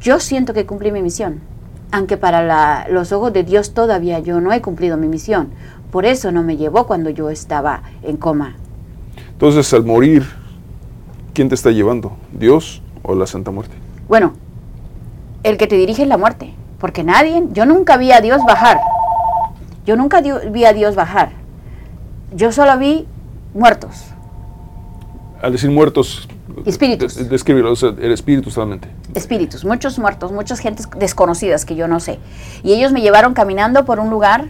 Speaker 4: yo siento que cumplí mi misión, aunque para la- los ojos de Dios todavía yo no he cumplido mi misión. Por eso no me llevó cuando yo estaba en coma.
Speaker 5: Entonces, al morir, ¿quién te está llevando? ¿Dios o la Santa Muerte?
Speaker 4: Bueno, el que te dirige es la muerte, porque nadie, yo nunca vi a Dios bajar. Yo nunca vi a Dios bajar. Yo solo vi muertos.
Speaker 5: Al decir muertos,
Speaker 4: Espíritus.
Speaker 5: de- descríbelo, o sea, el espíritu solamente.
Speaker 4: espíritus, muchos muertos, muchas gentes desconocidas que yo no sé. Y ellos me llevaron caminando por un lugar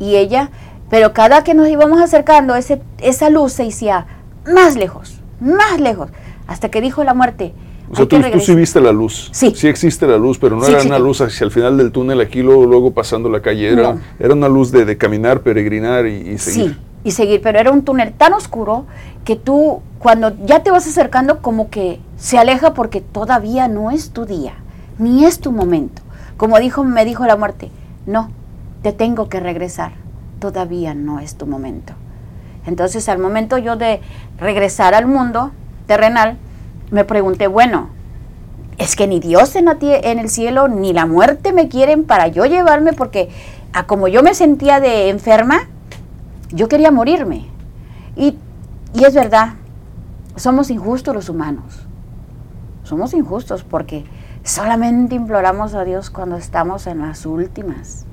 Speaker 4: y ella, pero cada que nos íbamos acercando, ese, esa luz se hacía más lejos, más lejos, hasta que dijo la muerte.
Speaker 5: O sea,
Speaker 4: "Hay que
Speaker 5: tú, tú sí
Speaker 4: regresar".
Speaker 5: viste la luz.
Speaker 4: Sí.
Speaker 5: Sí existe la luz, pero no
Speaker 4: Sí
Speaker 5: era una luz hacia el final del túnel, aquí luego, luego pasando la calle. Era,
Speaker 4: No.
Speaker 5: era una luz de, de caminar, peregrinar y, y seguir.
Speaker 4: Sí, y seguir, pero era un túnel tan oscuro que tú cuando ya te vas acercando como que se aleja porque todavía no es tu día, ni es tu momento. Como dijo, me dijo la muerte, no, te tengo que regresar, todavía no es tu momento. Entonces al momento yo de regresar al mundo terrenal, me pregunté, bueno, es que ni Dios en, la en el cielo ni la muerte me quieren para yo llevarme porque a como yo me sentía de enferma, yo quería morirme. Y, y es verdad, somos injustos los humanos. Somos injustos porque solamente imploramos a Dios cuando estamos en las últimas.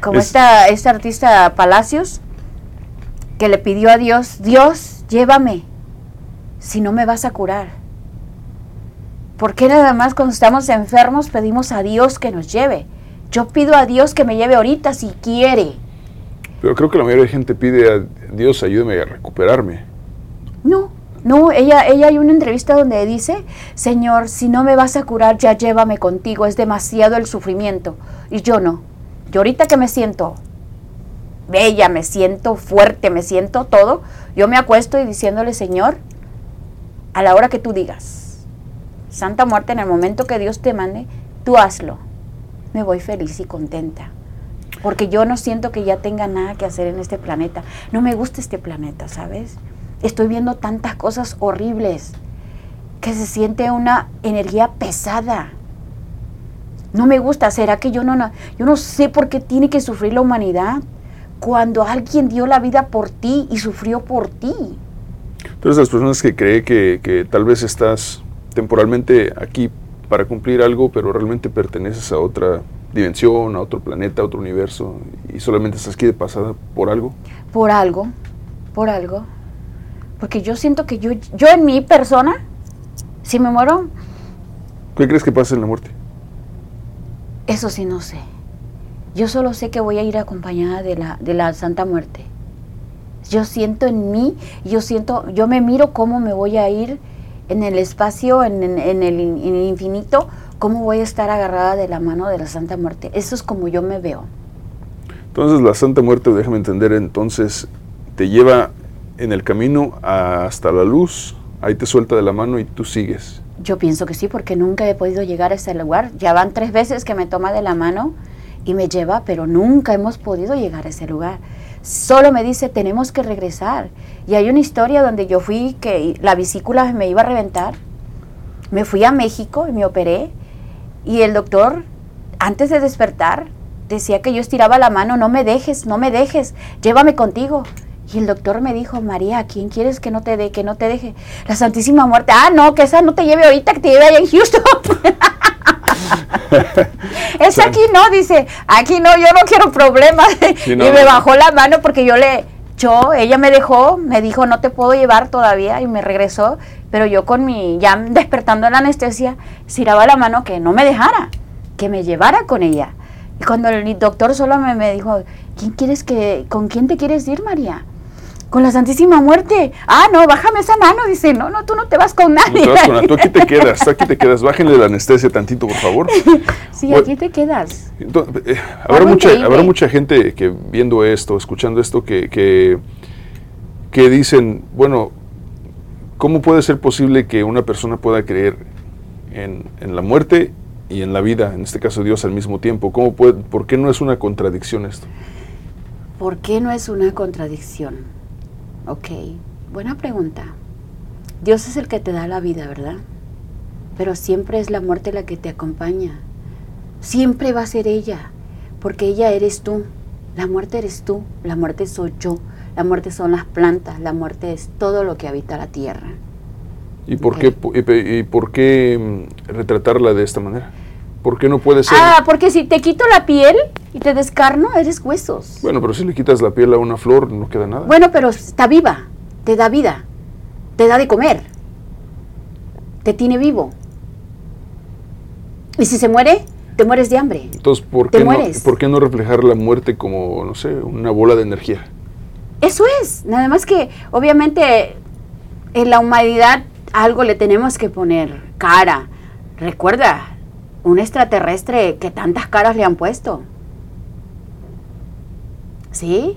Speaker 4: Como
Speaker 5: Es-
Speaker 4: esta, esta artista Palacios, que le pidió a Dios, Dios, llévame, si no me vas a curar. ¿Por qué nada más cuando estamos enfermos pedimos a Dios que nos lleve? Yo pido a Dios que me lleve ahorita si quiere.
Speaker 5: Pero creo que la mayoría de gente pide a Dios, ayúdame a recuperarme.
Speaker 4: No, no, ella, ella hay una entrevista donde dice, Señor, si no me vas a curar, ya llévame contigo, es demasiado el sufrimiento. Y yo no. Yo ahorita que me siento bella, me siento fuerte, me siento todo, yo me acuesto y diciéndole, Señor, a la hora que tú digas, Santa Muerte, en el momento que Dios te mande, tú hazlo. Me voy feliz y contenta. Porque yo no siento que ya tenga nada que hacer en este planeta. No me gusta este planeta, ¿sabes? Estoy viendo tantas cosas horribles que se siente una energía pesada. No me gusta. ¿Será que yo no, no- yo no sé por qué tiene que sufrir la humanidad cuando alguien dio la vida por ti y sufrió por ti?
Speaker 5: Entonces las personas que creen que, que tal vez estás temporalmente aquí para cumplir algo, pero realmente perteneces a otra dimensión, a otro planeta, a otro universo, y solamente estás aquí de pasada por algo.
Speaker 4: Por algo, por algo. Porque yo siento que yo, yo en mi persona, si me muero,
Speaker 5: ¿Qué crees que pasa en la muerte?
Speaker 4: Eso sí no sé. Yo solo sé que voy a ir acompañada de la, de la Santa Muerte. Yo siento en mí, yo siento, yo me miro cómo me voy a ir en el espacio, en, en- el, en el infinito, cómo voy a estar agarrada de la mano de la Santa Muerte. Eso es como yo me veo.
Speaker 5: Entonces la Santa Muerte, déjame entender, entonces te lleva en el camino hasta la luz, ahí te suelta de la mano y tú sigues.
Speaker 4: Yo pienso que sí, porque nunca he podido llegar a ese lugar. Ya van tres veces que me toma de la mano y me lleva, pero nunca hemos podido llegar a ese lugar. Solo me dice, tenemos que regresar. Y hay una historia donde yo fui, que la vesícula me iba a reventar. Me fui a México y me operé. Y el doctor, antes de despertar, decía que yo estiraba la mano, no me dejes, no me dejes, llévame contigo. Y el doctor me dijo, María, ¿quién quieres que no te dé, que no te deje? La Santísima Muerte. Ah, no, que esa no te lleve ahorita, que te lleve allá en Houston. es aquí no, dice, aquí no, yo no quiero problemas. y me bajó la mano porque yo le, yo, ella me dejó, me dijo, no te puedo llevar todavía y me regresó, pero yo con mi, ya despertando en la anestesia, estiraba la mano que no me dejara, que me llevara con ella. Y cuando el doctor solo me, me dijo, ¿quién quieres que, con quién te quieres ir, María? Con la Santísima Muerte. Ah, no, bájame esa mano. Dice, no, no, tú no te vas con nadie.
Speaker 5: No te vas con Tú aquí te quedas, tú aquí te quedas. Bájenle la anestesia tantito, por favor.
Speaker 4: sí, aquí te quedas.
Speaker 5: Eh, habrá, mucha, habrá mucha gente que viendo esto, escuchando esto, que, que, que dicen, bueno, ¿cómo puede ser posible que una persona pueda creer en, en la muerte y en la vida, en este caso Dios al mismo tiempo? ¿Cómo puede, ¿Por qué no es una contradicción esto?
Speaker 4: ¿Por qué no es una contradicción? Ok, buena pregunta. Dios es el que te da la vida, ¿verdad? Pero siempre es la muerte la que te acompaña. Siempre va a ser ella, porque ella eres tú. La muerte eres tú, la muerte soy yo, la muerte son las plantas, la muerte es todo lo que habita la tierra.
Speaker 5: ¿Y por, qué, y, por qué mm, retratarla de esta manera? ¿Por qué no puede ser?
Speaker 4: Ah, porque si te quito la piel y te descarno, eres huesos.
Speaker 5: Bueno, pero si le quitas la piel a una flor, no queda nada.
Speaker 4: Bueno, pero está viva, te da vida, te da de comer, te tiene vivo. Y si se muere, te mueres de hambre.
Speaker 5: Entonces, ¿por qué, no, ¿por qué no reflejar la muerte como, no sé, una bola de energía?
Speaker 4: Eso es, nada más que obviamente en la humanidad algo le tenemos que poner cara. Recuerda, un extraterrestre que tantas caras le han puesto. ¿Sí?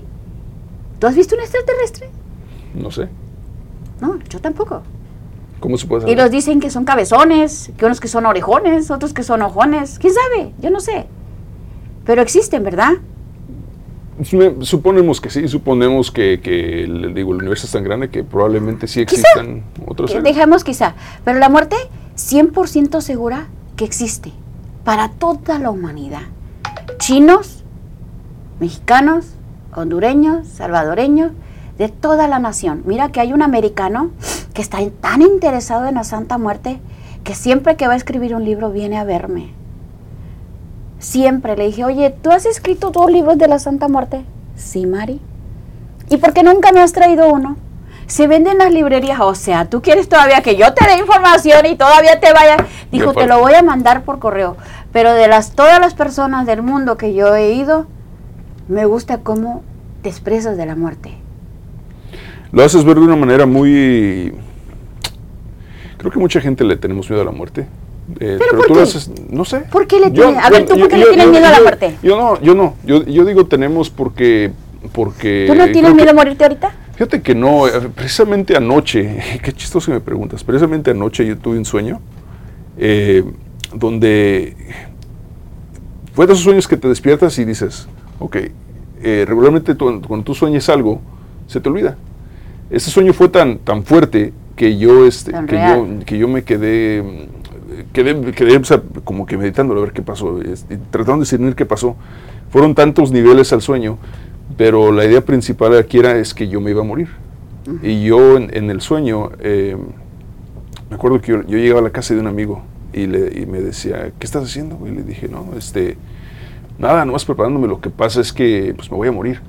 Speaker 4: ¿Tú has visto un extraterrestre?
Speaker 5: No sé.
Speaker 4: No, yo tampoco.
Speaker 5: ¿Cómo se puede saber?
Speaker 4: Y los dicen que son cabezones, que unos que son orejones, otros que son ojones. ¿Quién sabe? Yo no sé. Pero existen, ¿verdad?
Speaker 5: Suponemos que sí, suponemos que, digo, el universo es tan grande que probablemente sí existan otros
Speaker 4: seres. Dejemos quizá. Pero la muerte, 100% segura existe para toda la humanidad. Chinos, mexicanos, hondureños, salvadoreños, de toda la nación. Mira que hay un americano que está tan interesado en la Santa Muerte que siempre que va a escribir un libro viene a verme. Siempre le dije, oye, ¿tú has escrito dos libros de la Santa Muerte? Sí, Mari. ¿Y por qué nunca me has traído uno? Se venden las librerías, o sea, tú quieres todavía que yo te dé información y todavía te vaya. Dijo, te lo voy a mandar por correo. Pero de las todas las personas del mundo que yo he ido, me gusta cómo te expresas de la muerte.
Speaker 5: Lo haces ver de una manera muy... Creo que mucha gente le tenemos miedo a la muerte.
Speaker 4: Eh, ¿Pero, tú haces,
Speaker 5: no sé.
Speaker 4: ¿Por qué le tienes? A ver, ¿tú por qué le tienes miedo a la muerte?
Speaker 5: Yo no, yo no. Yo, yo digo tenemos porque, porque...
Speaker 4: ¿Tú no tienes miedo a morirte ahorita?
Speaker 5: Fíjate que no, eh, precisamente anoche, qué chistoso que me preguntas, precisamente anoche yo tuve un sueño eh, donde fue de esos sueños que te despiertas y dices, ok, eh, regularmente cuando tú sueñas algo, se te olvida. Ese sueño fue tan, tan fuerte que yo, este, que yo, que yo me quedé, quedé, quedé como que meditando a ver qué pasó, este, tratando de discernir qué pasó. Fueron tantos niveles al sueño pero la idea principal aquí era es que yo me iba a morir. Y yo en, el sueño, eh, me acuerdo que yo, llegaba a la casa de un amigo y, le, me decía, ¿qué estás haciendo? Y le dije, no, este, nada, nomás preparándome, lo que pasa es que pues me voy a morir.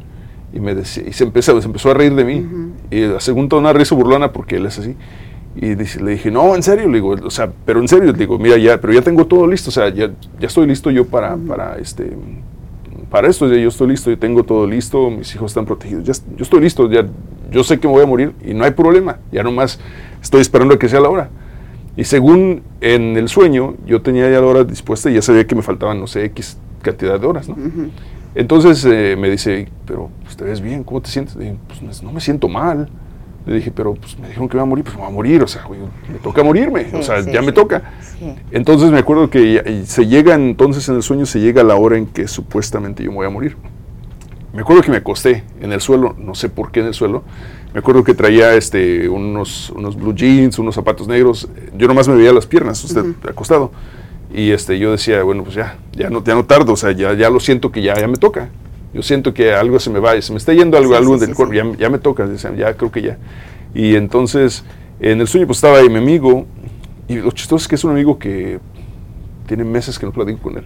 Speaker 5: Y, me decía, y se, empezó, se empezó a reír de mí. Y la segunda una risa burlona porque él es así. Y le dije, no, en serio, le digo, o sea, pero en serio, le digo, mira, ya, pero ya tengo todo listo, o sea, ya, ya estoy listo yo para, para este, para esto, ya yo estoy listo, yo tengo todo listo, mis hijos están protegidos, ya, yo estoy listo, ya yo sé que me voy a morir y no hay problema, ya nomás estoy esperando a que sea la hora. Y según en el sueño, yo tenía ya la hora dispuesta y ya sabía que me faltaban, no sé, X cantidad de horas, ¿no? Entonces eh, me dice, pero pues, te ves bien, ¿cómo te sientes? pues no me siento mal. Le dije, pero pues me dijeron que me iba a morir, pues me voy a morir, o sea, güey, me toca morirme,
Speaker 4: Sí,
Speaker 5: o sea,
Speaker 4: sí,
Speaker 5: ya me toca.
Speaker 4: Sí.
Speaker 5: Entonces me acuerdo que se llega entonces en el sueño, se llega la hora en que supuestamente yo me voy a morir. Me acuerdo que me acosté en el suelo, no sé por qué en el suelo. Me acuerdo que traía este, unos, unos blue jeans, unos zapatos negros. Yo nomás me veía las piernas, usted acostado. Y este, yo decía, bueno, pues ya, ya no, ya no tardo, o sea, ya, ya lo siento que ya, ya me toca. Yo siento que algo se me va, se me está yendo algo,
Speaker 4: Sí,
Speaker 5: algo
Speaker 4: sí,
Speaker 5: del
Speaker 4: sí,
Speaker 5: cuerpo, ya, ya me toca, ya creo que ya. Y entonces, en el sueño pues estaba ahí mi amigo, y lo chistoso es que es un amigo que tiene meses que no platico con él.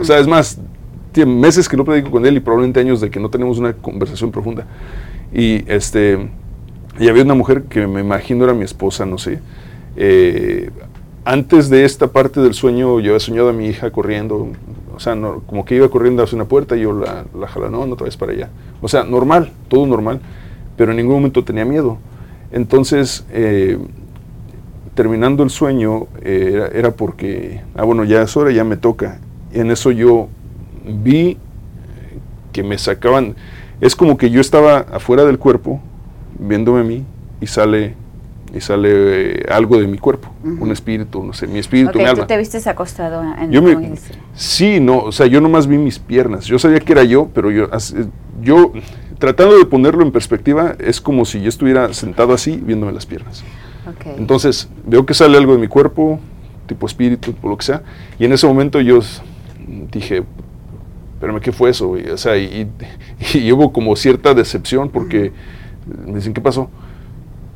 Speaker 5: O sea, es más, tiene meses que no platico con él y probablemente años de que no tenemos una conversación profunda. Y este, y había una mujer que me imagino era mi esposa, no sé. Eh, antes de esta parte del sueño, yo había soñado a mi hija corriendo, o sea, como que iba corriendo hacia una puerta y yo la, la jala, no, no otra vez para allá. O sea, normal, todo normal, pero en ningún momento tenía miedo. Entonces, eh, terminando el sueño, eh, era, era porque, ah, bueno, ya es hora, ya me toca. Y en eso yo vi que me sacaban, es como que yo estaba afuera del cuerpo, viéndome a mí, y sale, y sale eh, algo de mi cuerpo, un espíritu, no sé, mi espíritu,
Speaker 4: Ok,
Speaker 5: mi
Speaker 4: tú
Speaker 5: alma.
Speaker 4: te vistes acostado en
Speaker 5: Yo me, sí, no, o sea, yo nomás vi mis piernas. Yo sabía que era yo, pero yo, eh, yo tratando de ponerlo en perspectiva, es como si yo estuviera sentado así viéndome las piernas. Entonces, veo que sale algo de mi cuerpo, tipo espíritu, o lo que sea, y en ese momento yo dije, espérame, ¿qué fue eso? güey?" O sea, y, y- y hubo como cierta decepción porque me dicen, ¿qué pasó?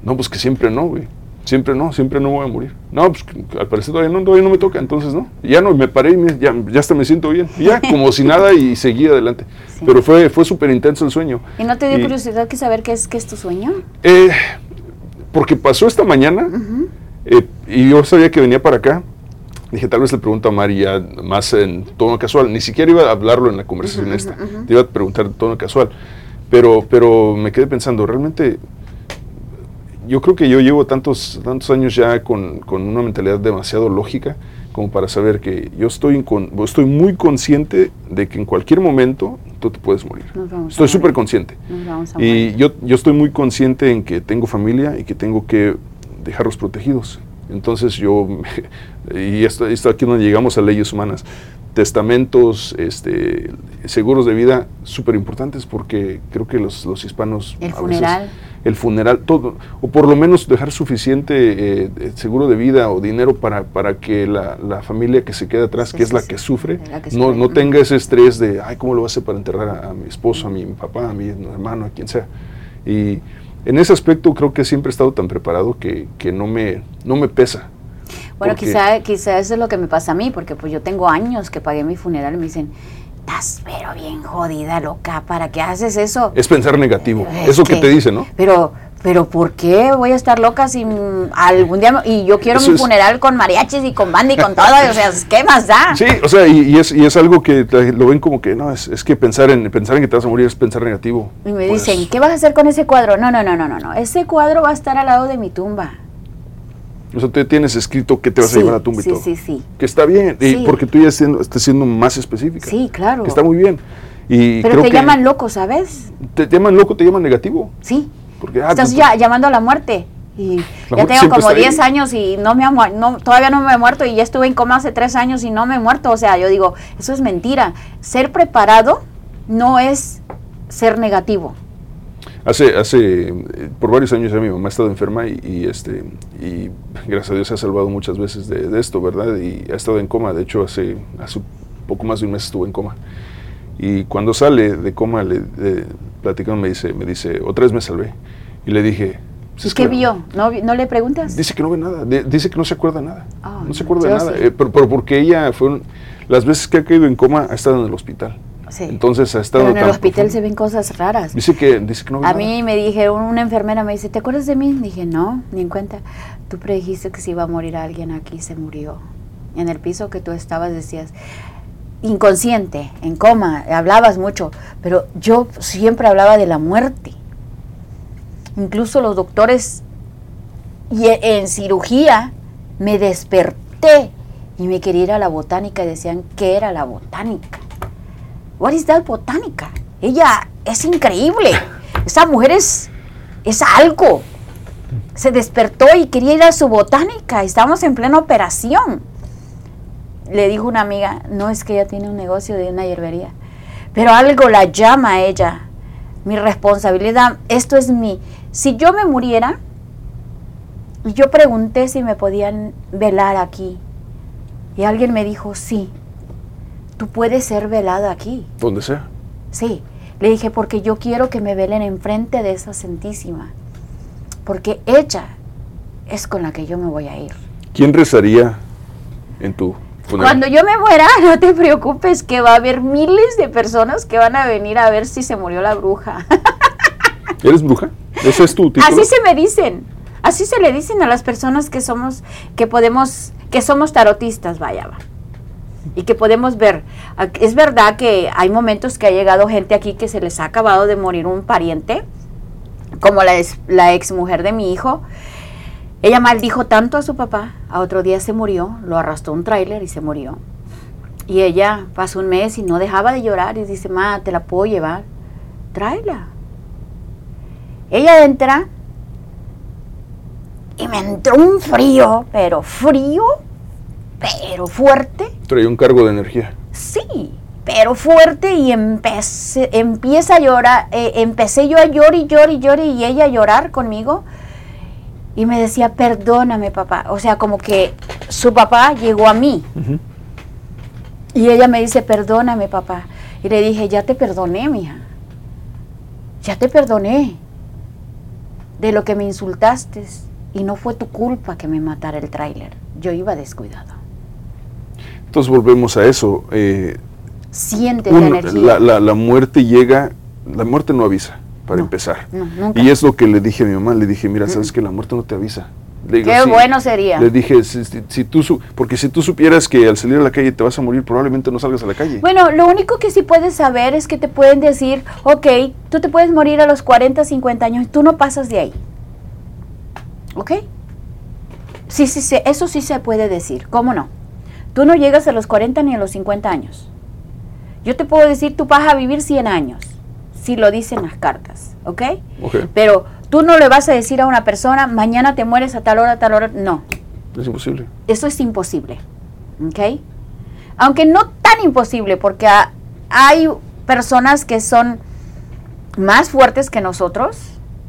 Speaker 5: No, pues que siempre no, güey. Siempre no, siempre no voy a morir. No, pues al parecer todavía no, todavía no me toca, entonces no. Ya no, me paré y me- ya, ya hasta me siento bien. Ya, como si nada y seguí adelante.
Speaker 4: Sí.
Speaker 5: Pero fue, fue súper intenso el sueño.
Speaker 4: ¿Y no te dio
Speaker 5: Y-
Speaker 4: curiosidad que saber qué es, qué es tu sueño?
Speaker 5: eh, porque pasó esta mañana eh, y yo sabía que venía para acá. Dije, tal vez le pregunto a Mari ya más en tono casual. Ni siquiera iba a hablarlo en la conversación esta. Te iba a preguntar en tono casual. Pero, pero me quedé pensando, realmente, yo creo que yo llevo tantos, tantos años ya con, con una mentalidad demasiado lógica como para saber que yo estoy, estoy muy consciente de que en cualquier momento tú te puedes morir. Estoy súper consciente. Y yo, yo estoy muy consciente en que tengo familia y que tengo que dejarlos protegidos. Entonces yo, y esto, esto aquí donde llegamos a leyes humanas, testamentos, este, seguros de vida, súper importantes porque creo que los, los hispanos...
Speaker 4: El
Speaker 5: a veces-
Speaker 4: funeral.
Speaker 5: el funeral, todo, o por lo menos dejar suficiente eh, seguro de vida o dinero para, para que la, la familia que se queda atrás,
Speaker 4: Sí,
Speaker 5: que es la
Speaker 4: sí.
Speaker 5: que sufre,
Speaker 4: La que
Speaker 5: no,
Speaker 4: sufre.
Speaker 5: no
Speaker 4: Ujú.
Speaker 5: tenga ese estrés de, ay, ¿cómo lo voy a hacer para enterrar a, a mi esposo, a mi papá, a mi hermano, a quien sea? Y en ese aspecto creo que siempre he estado tan preparado que, que no, me, no me pesa.
Speaker 4: Bueno, quizá, quizá eso es lo que me pasa a mí, porque pues yo tengo años que pagué mi funeral y me dicen, estás pero bien jodida, loca, ¿para qué haces eso?
Speaker 5: Es pensar negativo,
Speaker 4: Es
Speaker 5: eso que, te dice, ¿no?
Speaker 4: Pero, pero ¿por qué voy a estar loca si algún día... Y yo quiero
Speaker 5: Eso
Speaker 4: mi
Speaker 5: es-
Speaker 4: funeral con mariachis y con banda y con todo, o sea, ¿qué más da?
Speaker 5: Sí, o sea, y, y es, y es algo que lo ven como que, no, es, es que pensar en, pensar en que te vas a morir es pensar negativo.
Speaker 4: Y me
Speaker 5: Pues,
Speaker 4: dicen, ¿qué vas a hacer con ese cuadro? No, no, no, no, no, no. Ese cuadro va a estar al lado de mi tumba.
Speaker 5: O sea, tú ya tienes escrito que te vas
Speaker 4: Sí,
Speaker 5: a llevar a tumba y
Speaker 4: sí,
Speaker 5: todo.
Speaker 4: sí, sí.
Speaker 5: Que está bien, y
Speaker 4: Sí.
Speaker 5: porque tú ya siendo, estás siendo más específica.
Speaker 4: Sí, claro.
Speaker 5: Que está muy bien. Y
Speaker 4: Pero
Speaker 5: creo
Speaker 4: te
Speaker 5: que
Speaker 4: llaman loco, ¿sabes?
Speaker 5: Te llaman loco, te llaman negativo.
Speaker 4: Sí.
Speaker 5: Porque, ah,
Speaker 4: Estás
Speaker 5: tú-
Speaker 4: ya llamando a la muerte. Y
Speaker 5: La
Speaker 4: ya tengo como
Speaker 5: está ahí.
Speaker 4: 10 años y no me no, todavía no me he muerto y ya estuve en coma hace 3 años y no me he muerto. O sea, yo digo, eso es mentira. Ser preparado no es ser negativo.
Speaker 5: Hace, hace, por varios años ya mi mamá ha estado enferma y, y, este, y gracias a Dios se ha salvado muchas veces de, de esto, ¿verdad? Y ha estado en coma, de hecho hace, hace poco más de un mes estuvo en coma. Y cuando sale de coma, le, le platicando, me dice, me dice, otra vez me salvé. Y le dije, pues es
Speaker 4: ¿Qué vio? ¿No, ¿No le preguntas?
Speaker 5: Dice que no ve nada, de- dice que no se acuerda de nada.
Speaker 4: Ah,
Speaker 5: no se acuerda de nada,
Speaker 4: sí.
Speaker 5: eh, pero, pero porque ella fue, las veces que ha caído en coma ha estado en el hospital.
Speaker 4: Sí.
Speaker 5: Entonces ha estado
Speaker 4: Pero en el
Speaker 5: tan
Speaker 4: hospital
Speaker 5: profundo.
Speaker 4: se ven cosas raras.
Speaker 5: Dice que, dice que no
Speaker 4: A
Speaker 5: nada.
Speaker 4: mí me dijeron, una enfermera me dice, ¿te acuerdas de mí? Dije, no, ni en cuenta. Tú predijiste que se iba a morir alguien aquí, se murió. En el piso que tú estabas decías, inconsciente, en coma, hablabas mucho, pero yo siempre hablaba de la muerte. Incluso los doctores y e- en cirugía me desperté y me quería ir a la botánica y decían, ¿qué era la botánica? What is that botánica? Ella es increíble. Esa mujer es, es algo. se despertó y quería ir a su botánica. Estábamos en plena operación. Le dijo una amiga, no es que ella tiene un negocio de una hierbería, pero algo la llama a ella. Mi responsabilidad, esto es mi. Si yo me muriera, y yo pregunté si me podían velar aquí. Y alguien me dijo, sí, tú puedes ser velado aquí.
Speaker 5: Donde sea.
Speaker 4: Sí. Le dije, porque yo quiero que me velen enfrente de esa Santísima. Porque ella es con la que yo me voy a ir.
Speaker 5: ¿Quién rezaría en tu funeral?
Speaker 4: Cuando yo me muera, no te preocupes, que va a haber miles de personas que van a venir a ver si se murió la bruja.
Speaker 5: ¿Eres bruja? ¿Ese es tu título?
Speaker 4: Así se me dicen. Así se le dicen a las personas que somos, que podemos, que somos tarotistas, vaya. va. Y que podemos ver. Es verdad que hay momentos que ha llegado gente aquí que se les ha acabado de morir un pariente, como la, ex, la ex mujer de mi hijo. Ella maldijo tanto a su papá, a otro día se murió, lo arrastró un tráiler y se murió. Y ella pasó un mes y no dejaba de llorar y dice, ma, te la puedo llevar, tráela. Ella entra y me entró un frío, pero frío, pero fuerte.
Speaker 5: Traía un cargo de energía.
Speaker 4: Sí, pero fuerte y empecé, empieza a llorar, eh, empecé yo a llorar y llorar y llorar y ella a llorar conmigo. Y me decía, perdóname papá, o sea, como que su papá llegó a mí. Y ella me dice, perdóname papá, y le dije, ya te perdoné, mija, ya te perdoné de lo que me insultaste y no fue tu culpa que me matara el tráiler, yo iba descuidado.
Speaker 5: Entonces volvemos a eso. eh,
Speaker 4: Siente la energía.
Speaker 5: la, la- la muerte llega, la muerte no avisa, para
Speaker 4: No,
Speaker 5: empezar.
Speaker 4: no, nunca.
Speaker 5: Y es lo que le dije a mi mamá, le dije, mira, sabes que la muerte no te avisa. Le digo,
Speaker 4: Qué
Speaker 5: "Sí".
Speaker 4: bueno sería.
Speaker 5: Le dije, si, si- si tú, su- porque si tú supieras que al salir a la calle te vas a morir, probablemente no salgas a la calle.
Speaker 4: Bueno, lo único que sí puedes saber es que te pueden decir, ok, tú te puedes morir a los 40, 50 años, tú no pasas de ahí. ¿Ok? Sí, sí, sí, eso sí se puede decir, ¿cómo no? Tú no llegas a los 40 ni a los 50 años. Yo te puedo decir, tú vas a vivir 100 años, si lo dicen las cartas, ¿ok? Pero tú no le vas a decir a una persona, mañana te mueres a tal hora, a tal hora, no.
Speaker 5: es imposible.
Speaker 4: Eso es imposible. ¿Ok? Aunque no tan imposible, porque ha- hay personas que son más fuertes que nosotros,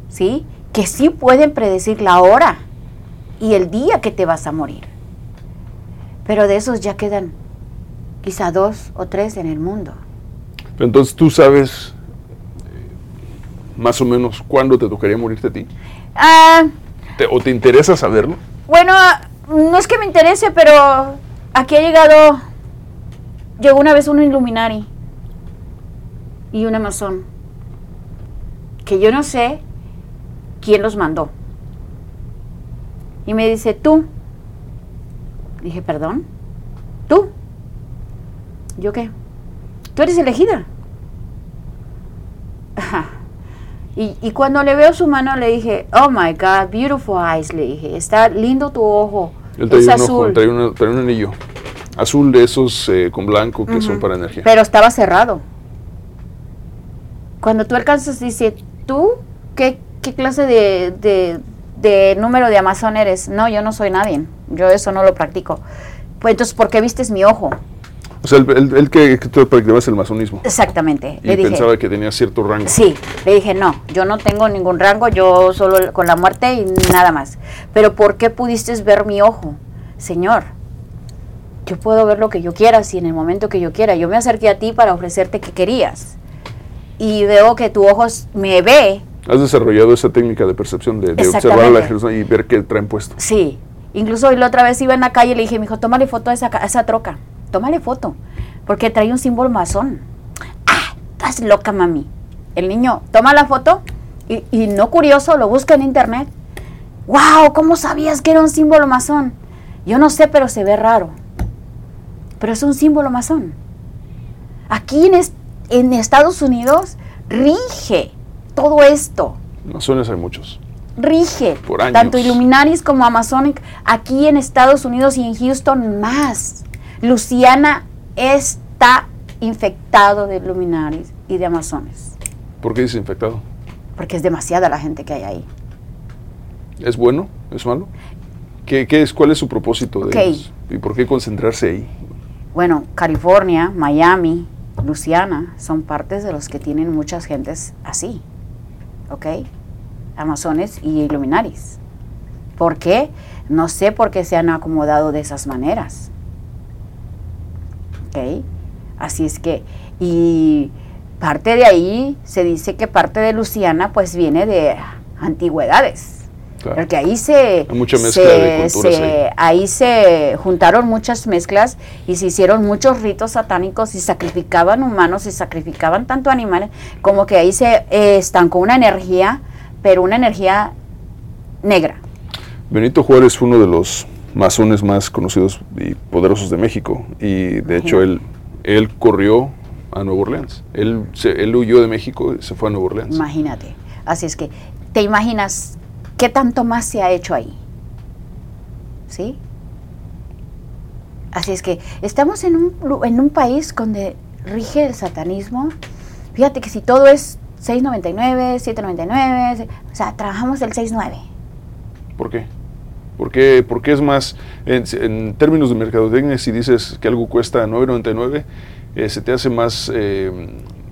Speaker 4: ¿sí? Que sí pueden predecir la hora y el día que te vas a morir. Pero de esos ya quedan quizá dos o tres en el mundo.
Speaker 5: Pero entonces tú sabes eh, más o menos cuándo te tocaría morirte a ti.
Speaker 4: Ah,
Speaker 5: Te- ¿O te interesa saberlo?
Speaker 4: Bueno, no es que me interese, pero aquí ha llegado, llegó una vez un Illuminati y un Amazon, que yo no sé quién los mandó. Y me dice, tú. Dije, perdón, tú. ¿Yo qué? Tú eres elegida. Y, y cuando le veo su mano le dije, oh my God, beautiful eyes, le dije, está lindo tu ojo,
Speaker 5: Él
Speaker 4: es
Speaker 5: traía un ojo,
Speaker 4: azul,
Speaker 5: una- traía un anillo azul de esos eh, con blanco que son para energía.
Speaker 4: pero estaba cerrado. Cuando tú alcanzas, dice, ¿tú qué, qué clase de, de- de número de Amazon eres? No, yo no soy nadie, yo eso no lo practico. Pues entonces, ¿por qué vistes mi ojo?
Speaker 5: O sea, él, que, que tú practicabas el masonismo.
Speaker 4: Exactamente.
Speaker 5: Y
Speaker 4: le dije,
Speaker 5: pensaba que tenía cierto rango.
Speaker 4: Sí, le dije, no, yo no tengo ningún rango, yo solo con la muerte y nada más. Pero ¿por qué pudiste ver mi ojo? Señor, yo puedo ver lo que yo quiera, si en el momento que yo quiera. Yo me acerqué a ti para ofrecerte que querías. Y veo que tu ojo me ve,
Speaker 5: Has desarrollado esa técnica de percepción, de, de observar a la persona y ver qué traen puesto.
Speaker 4: sí. Incluso la otra vez iba en la calle y le dije, mijo, tómale foto a esa, ca- a esa troca. Tómale foto. Porque trae un símbolo masón. Ah, estás loca, mami. El niño toma la foto y, y no curioso, lo busca en internet. ¡Wow! ¿Cómo sabías que era un símbolo masón? Yo no sé, pero se ve raro. Pero es un símbolo masón. Aquí en Estados Unidos rige todo esto
Speaker 5: Masones hay muchos.
Speaker 4: rige
Speaker 5: Por años.
Speaker 4: tanto Illuminaris como Amazonic aquí en Estados Unidos y en Houston más. Luciana está infectado de Illuminaris y de Amazones,
Speaker 5: ¿Por qué dices infectado?
Speaker 4: porque es demasiada la gente que hay ahí.
Speaker 5: ¿Es bueno? ¿Es malo? ¿Qué, qué es, ¿Cuál es su propósito de
Speaker 4: Ok.
Speaker 5: ellos? ¿Y por qué concentrarse ahí?
Speaker 4: Bueno, California, Miami, Luciana son partes de los que tienen muchas gentes así, ¿ok? Amazones y Illuminaris. ¿Por qué? No sé por qué se han acomodado de esas maneras. ¿Ok? Así es que, y parte de ahí se dice que parte de Luciana pues viene de antigüedades.
Speaker 5: Claro.
Speaker 4: Porque ahí se,
Speaker 5: mucha mezcla
Speaker 4: se-
Speaker 5: de
Speaker 4: se-
Speaker 5: ahí.
Speaker 4: ahí se juntaron muchas mezclas y se hicieron muchos ritos satánicos y sacrificaban humanos y sacrificaban tanto animales como que ahí se eh, estancó una energía, pero una energía negra.
Speaker 5: Benito Juárez fue uno de los masones más conocidos y poderosos de México. Y de hecho él, él corrió a Nueva Orleans. Él, se- él huyó de México y se fue a Nueva Orleans.
Speaker 4: Imagínate. Así es que, ¿te imaginas qué tanto más se ha hecho ahí? ¿Sí? Así es que estamos en un, en un país donde rige el satanismo. Fíjate que si todo es 6.99, 7.99, se- o sea, trabajamos el 6.9.
Speaker 5: ¿Por qué? ¿Por qué, por qué es más, en, en términos de mercadotecnia, si dices que algo cuesta 9.99, eh, se te hace más, eh,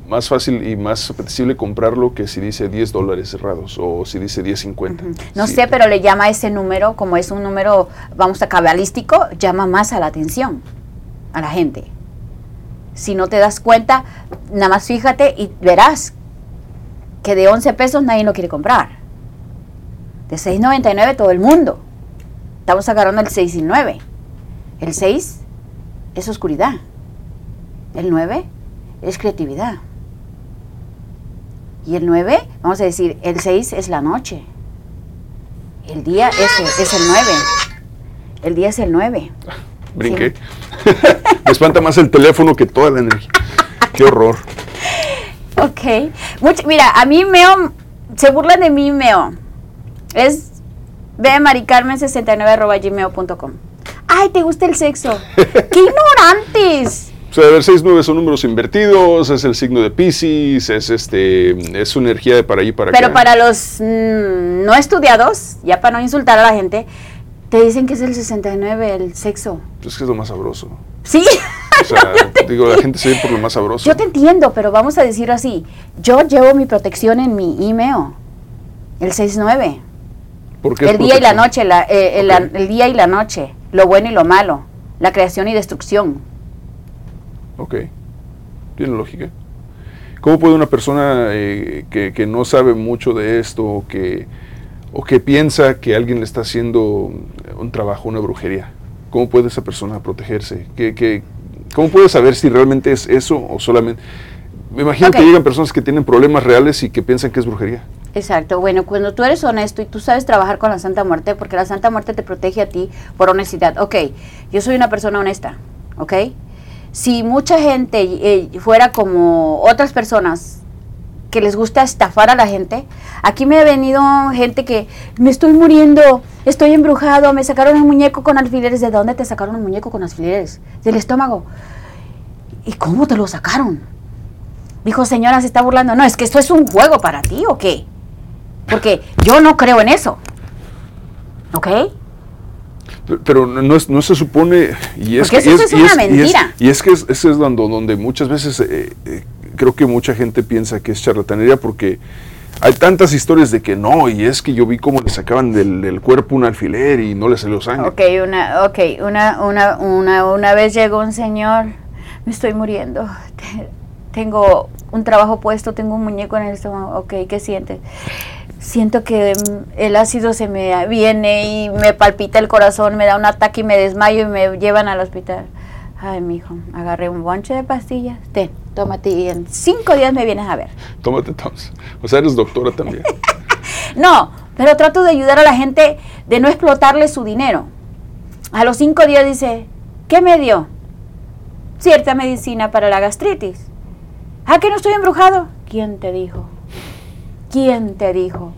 Speaker 5: más fácil y más apetecible comprarlo que si dice 10 dólares cerrados o si dice 10.50?
Speaker 4: No
Speaker 5: Sí.
Speaker 4: sé, pero le llama ese número, como es un número, vamos a cabalístico, llama más a la atención a la gente. Si no te das cuenta, nada más fíjate y verás que de 11 pesos nadie lo quiere comprar. De 6.99 todo el mundo. Estamos agarrando el 6 y 9. El 6 es oscuridad. El 9 es creatividad. Y el 9, vamos a decir, el 6 es la noche. El día es, es el 9. El día es el 9.
Speaker 5: Brinqué. Me espanta más el teléfono que toda la energía. Qué horror.
Speaker 4: Ok. Mucho- mira, a mí Meo, se burlan de mí Meo. Es bmaricarmen69.gmail.com. Ay, ¿te gusta el sexo? ¡Qué ignorantes!
Speaker 5: O sea, a ver, 6-9 son números invertidos, es el signo de Pisces, es este, es su energía de para allí para
Speaker 4: Pero
Speaker 5: acá.
Speaker 4: para los mm, no estudiados, ya para no insultar a la gente, te dicen que es el 69, el sexo.
Speaker 5: Pues que es lo más sabroso.
Speaker 4: Sí,
Speaker 5: O sea, digo, la gente se ve por lo más sabroso.
Speaker 4: yo te entiendo, pero vamos a decir así. Yo llevo mi protección en mi email, el 69.
Speaker 5: ¿Por qué es
Speaker 4: El día y la noche, la- eh, el día y la noche, lo bueno y lo malo, la creación y destrucción.
Speaker 5: Ok, tiene lógica. ¿Cómo puede una persona eh, que, que no sabe mucho de esto o que, o que piensa que alguien le está haciendo un trabajo, una brujería, cómo puede esa persona protegerse? ¿Qué, qué- cómo puede saber si realmente es eso o solamente... Me imagino
Speaker 4: Ok.
Speaker 5: que llegan personas que tienen problemas reales y que piensan que es brujería.
Speaker 4: Exacto, bueno, cuando tú eres honesto y tú sabes trabajar con la Santa Muerte, porque la Santa Muerte te protege a ti por honestidad. Ok, yo soy una persona honesta, ¿ok? Si mucha gente eh, fuera como otras personas que les gusta estafar a la gente, aquí me ha venido gente que me estoy muriendo, estoy embrujado, me sacaron un muñeco con alfileres. ¿De dónde te sacaron un muñeco con alfileres? Del estómago. ¿Y cómo te lo sacaron? Dijo, señora, se está burlando. No, es que esto es un juego para ti o qué? Porque yo no creo en eso. ¿Ok?
Speaker 5: Pero- no, es- no se supone, y es
Speaker 4: Porque
Speaker 5: que
Speaker 4: eso es una
Speaker 5: y es-
Speaker 4: mentira.
Speaker 5: Y es, que es, ese es donde, donde muchas veces eh, eh, creo que mucha gente piensa que es charlatanería porque hay tantas historias de que no, y es que yo vi cómo le sacaban del, del cuerpo un alfiler y no le salió sangre.
Speaker 4: Ok, una, okay, una, una, una, una vez llegó un señor, me estoy muriendo, te- tengo un trabajo puesto, tengo un muñeco en el estómago, ok, ¿qué sientes? Siento que mm, el ácido se me viene y me palpita el corazón, me da un ataque y me desmayo y me llevan al hospital. Ay, mijo, agarré un bonche de pastillas, ten, tómate y en cinco días me vienes a ver.
Speaker 5: Tómate, Thomas. O sea, eres doctora también.
Speaker 4: No, pero trato de ayudar a la gente de no explotarle su dinero. A los cinco días dice, ¿qué me dio? Cierta medicina para la gastritis. ¿Ah, que no estoy embrujado? ¿Quién te dijo? ¿Quién te dijo?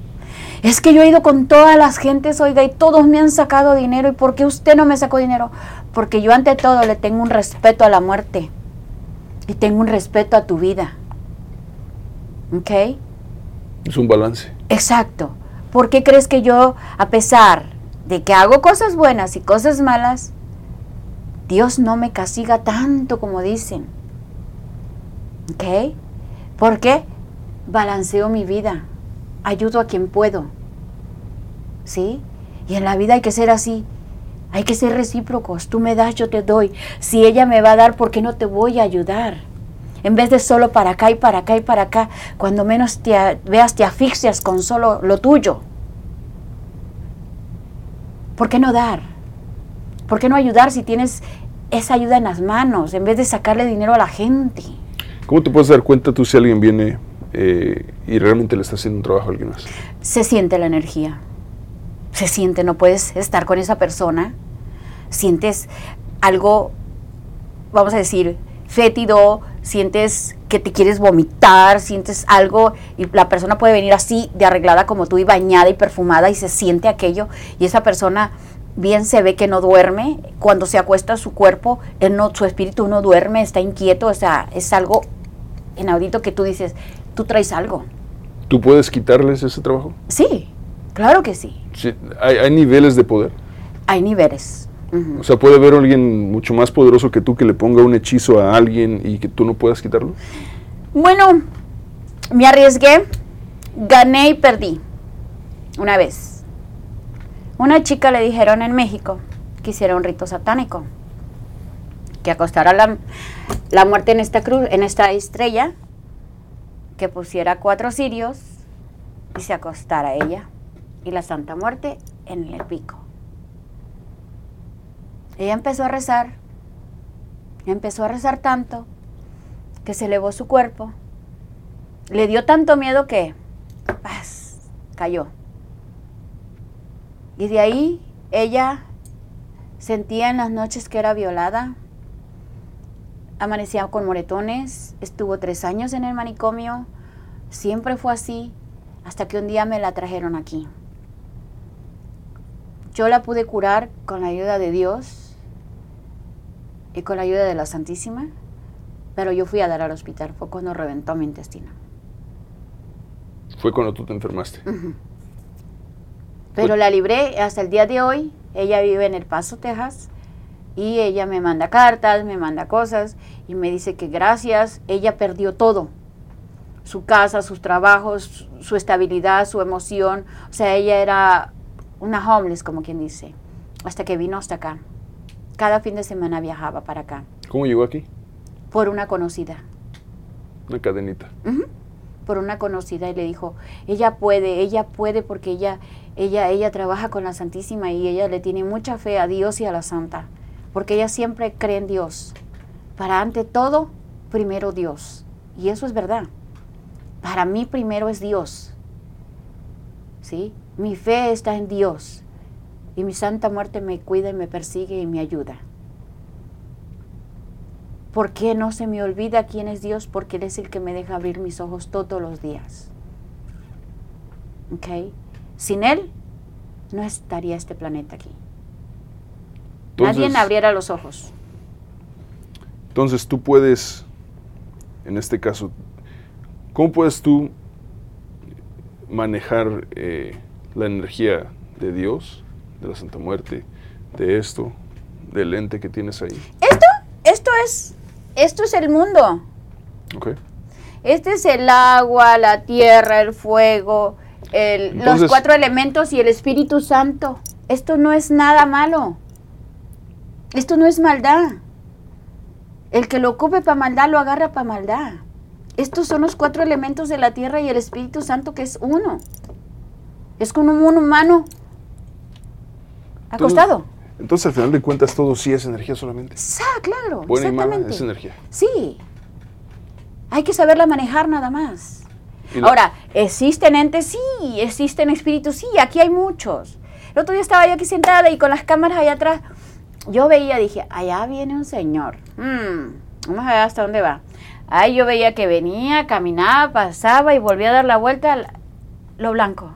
Speaker 4: Es que yo he ido con todas las gentes, oiga, y todos me han sacado dinero. ¿Y por qué usted no me sacó dinero? Porque yo ante todo le tengo un respeto a la muerte. Y tengo un respeto a tu vida. ¿Ok?
Speaker 5: es un balance.
Speaker 4: Exacto. ¿Por qué crees que yo, a pesar de que hago cosas buenas y cosas malas, Dios no me castiga tanto como dicen? ¿Ok? ¿Por qué? Balanceo mi vida, ayudo a quien puedo. ¿Sí? Y en la vida hay que ser así. Hay que ser recíprocos. Tú me das, yo te doy. Si ella me va a dar, ¿por qué no te voy a ayudar? En vez de solo para acá y para acá y para acá, cuando menos te veas te asfixias con solo lo tuyo. ¿Por qué no dar? ¿Por qué no ayudar si tienes esa ayuda en las manos en vez de sacarle dinero a la gente?
Speaker 5: ¿Cómo te puedes dar cuenta tú si alguien viene eh, y realmente le está haciendo un trabajo a alguien más?
Speaker 4: se siente la energía. Se siente, no puedes estar con esa persona. Sientes algo, vamos a decir, fétido, sientes que te quieres vomitar, sientes algo y la persona puede venir así de arreglada como tú y bañada y perfumada y se siente aquello y esa persona bien se ve que no duerme, cuando se acuesta su cuerpo, él no, su espíritu no duerme, está inquieto, o sea, es algo inaudito que tú dices, tú traes algo.
Speaker 5: ¿Tú puedes quitarles ese trabajo?
Speaker 4: Sí, claro que sí.
Speaker 5: Sí, hay, hay niveles de poder.
Speaker 4: Hay niveles.
Speaker 5: O sea, puede haber alguien mucho más poderoso que tú que le ponga un hechizo a alguien y que tú no puedas quitarlo.
Speaker 4: Bueno, me arriesgué, gané y perdí. Una vez. Una chica le dijeron en México que hiciera un rito satánico. Que acostara la, la muerte en esta cruz, en esta estrella, que pusiera cuatro cirios y se acostara ella y la Santa Muerte en el pico. Ella empezó a rezar, empezó a rezar tanto que se elevó su cuerpo. Le dio tanto miedo que cayó. Y de ahí ella sentía en las noches que era violada, amanecía con moretones, estuvo tres años en el manicomio, siempre fue así, hasta que un día me la trajeron aquí. Yo la pude curar con la ayuda de Dios y con la ayuda de la Santísima, pero yo fui a dar al hospital, fue cuando reventó mi intestino.
Speaker 5: Fue cuando tú te enfermaste.
Speaker 4: Pero la libré hasta el día de hoy. Ella vive en El Paso, Texas. Y ella me manda cartas, me manda cosas y me dice que gracias, ella perdió todo. Su casa, sus trabajos, su- estabilidad, su emoción. O sea, ella era una homeless, como quien dice, hasta que vino hasta acá. Cada fin de semana viajaba para acá
Speaker 5: ¿Cómo llegó aquí?
Speaker 4: por una conocida.
Speaker 5: Una cadenita.
Speaker 4: Por una conocida y le dijo, ella puede, ella puede porque ella, ella, ella trabaja con la Santísima y ella le tiene mucha fe a Dios y a la Santa, porque ella siempre cree en Dios. Para ante todo, primero Dios. Y eso es verdad. Para mí primero es Dios. ¿Sí? Mi fe está en Dios. Y mi santa muerte me cuida y me persigue y me ayuda. ¿Por qué no se me olvida quién es Dios? Porque Él es el que me deja abrir mis ojos todos los días. ¿Ok? Sin Él, no estaría este planeta aquí. Nadie
Speaker 5: Entonces-
Speaker 4: abriera los ojos.
Speaker 5: Entonces tú puedes, en este caso, ¿cómo puedes tú manejar eh, la energía de Dios, de la Santa Muerte, de esto, del ente que tienes ahí?
Speaker 4: Esto, esto es, esto es el mundo.
Speaker 5: ¿Ok?
Speaker 4: Este es el agua, la tierra, el fuego, el- los cuatro elementos y el Espíritu Santo. Esto no es nada malo. Esto no es maldad. El que lo ocupe para maldad lo agarra para maldad. Estos son los cuatro elementos de la tierra y el Espíritu Santo que es uno. Es como un humano acostado.
Speaker 5: Entonces al final de cuentas todo sí es energía solamente.
Speaker 4: Ah, claro.
Speaker 5: Buena y mala
Speaker 4: exactamente.
Speaker 5: es energía.
Speaker 4: Sí. Hay que saberla manejar nada más. Ahora, ¿existen entes? Sí, existen espíritus, sí, aquí hay muchos. El otro día estaba yo aquí sentada y con las cámaras allá atrás, yo veía, dije, allá viene un señor. Mm, vamos a ver hasta dónde va. Ahí yo veía que venía, caminaba, pasaba y volvía a dar la vuelta a lo blanco.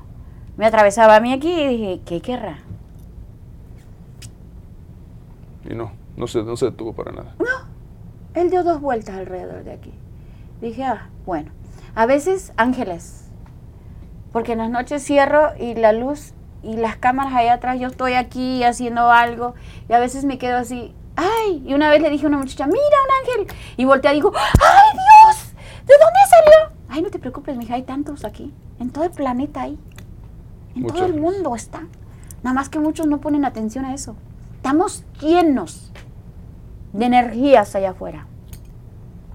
Speaker 4: Me atravesaba a mí aquí y dije, ¿qué querrá?
Speaker 5: Y no, no se, no se detuvo para nada.
Speaker 4: Él dio dos vueltas alrededor de aquí. Dije, ah, bueno. A veces ángeles. porque en las noches cierro y la luz y las cámaras allá atrás, yo estoy aquí haciendo algo y a veces me quedo así, ay, y una vez le dije a una muchacha, mira un ángel, y volteé y digo, ay Dios, ¿de dónde salió? Ay, no te preocupes, mija, hay tantos aquí, en todo el planeta hay, en todo el mundo está, nada más que muchos no ponen atención a eso, estamos llenos de energías allá afuera,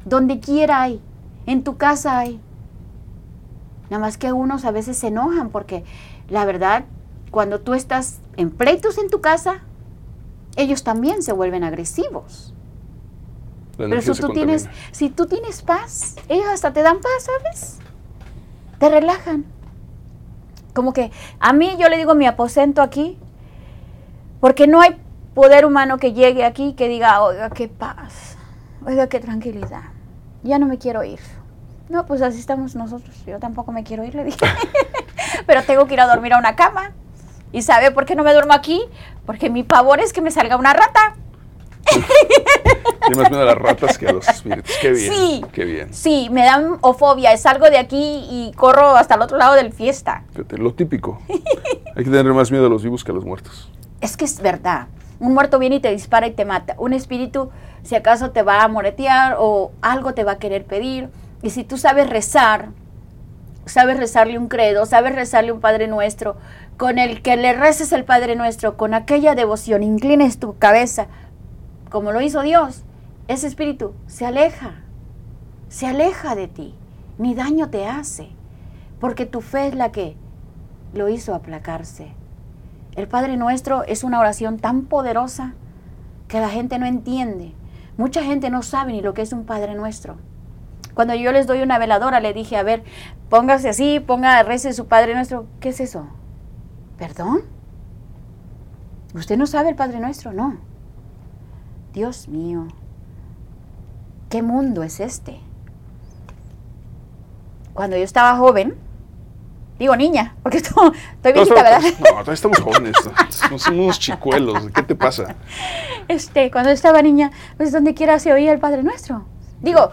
Speaker 4: donde quiera hay, en tu casa hay, Nada más que unos a veces se enojan porque la verdad, cuando tú estás en pleitos en tu casa, ellos también se vuelven agresivos. Pero si tú, tienes, si tú tienes paz, ellos hasta te dan paz, ¿sabes? Te relajan. Como que a mí yo le digo mi aposento aquí, porque no hay poder humano que llegue aquí y que diga, oiga, qué paz, oiga, qué tranquilidad, ya no me quiero ir. No, pues así estamos nosotros, yo tampoco me quiero ir, le dije, pero tengo que ir a dormir a una cama. ¿Y sabe por qué no me duermo aquí? Porque mi pavor es que me salga una rata.
Speaker 5: Tiene más miedo a las ratas que a los espíritus. Qué bien.
Speaker 4: Sí.
Speaker 5: Qué bien.
Speaker 4: Sí, me dan ofobia, salgo de aquí y corro hasta el otro lado del fiesta.
Speaker 5: Fíjate, lo típico. Hay que tener más miedo a los vivos que a los muertos.
Speaker 4: Es que es verdad. Un muerto viene y te dispara y te mata. Un espíritu, si acaso te va a moretear o algo te va a querer pedir. Y si tú sabes rezar, sabes rezarle un credo, sabes rezarle un Padre Nuestro, con el que le reces el Padre Nuestro, con aquella devoción, inclines tu cabeza, como lo hizo Dios, ese espíritu se aleja, se aleja de ti, ni daño te hace, porque tu fe es la que lo hizo aplacarse. El Padre Nuestro es una oración tan poderosa que la gente no entiende. Mucha gente no sabe ni lo que es un Padre Nuestro. Cuando yo les doy una veladora, le dije, a ver, póngase así, ponga, rece su Padre Nuestro. ¿Qué es eso? ¿Perdón? ¿Usted no sabe el Padre Nuestro? No. Dios mío, ¿qué mundo es este? Cuando yo estaba joven, digo niña, porque estoy, estoy viejita, ¿verdad?
Speaker 5: estamos- No, todavía estamos jóvenes. Somos unos chicuelos. ¿Qué te pasa?
Speaker 4: Este, cuando estaba niña, pues donde quiera se oía el Padre Nuestro. Digo,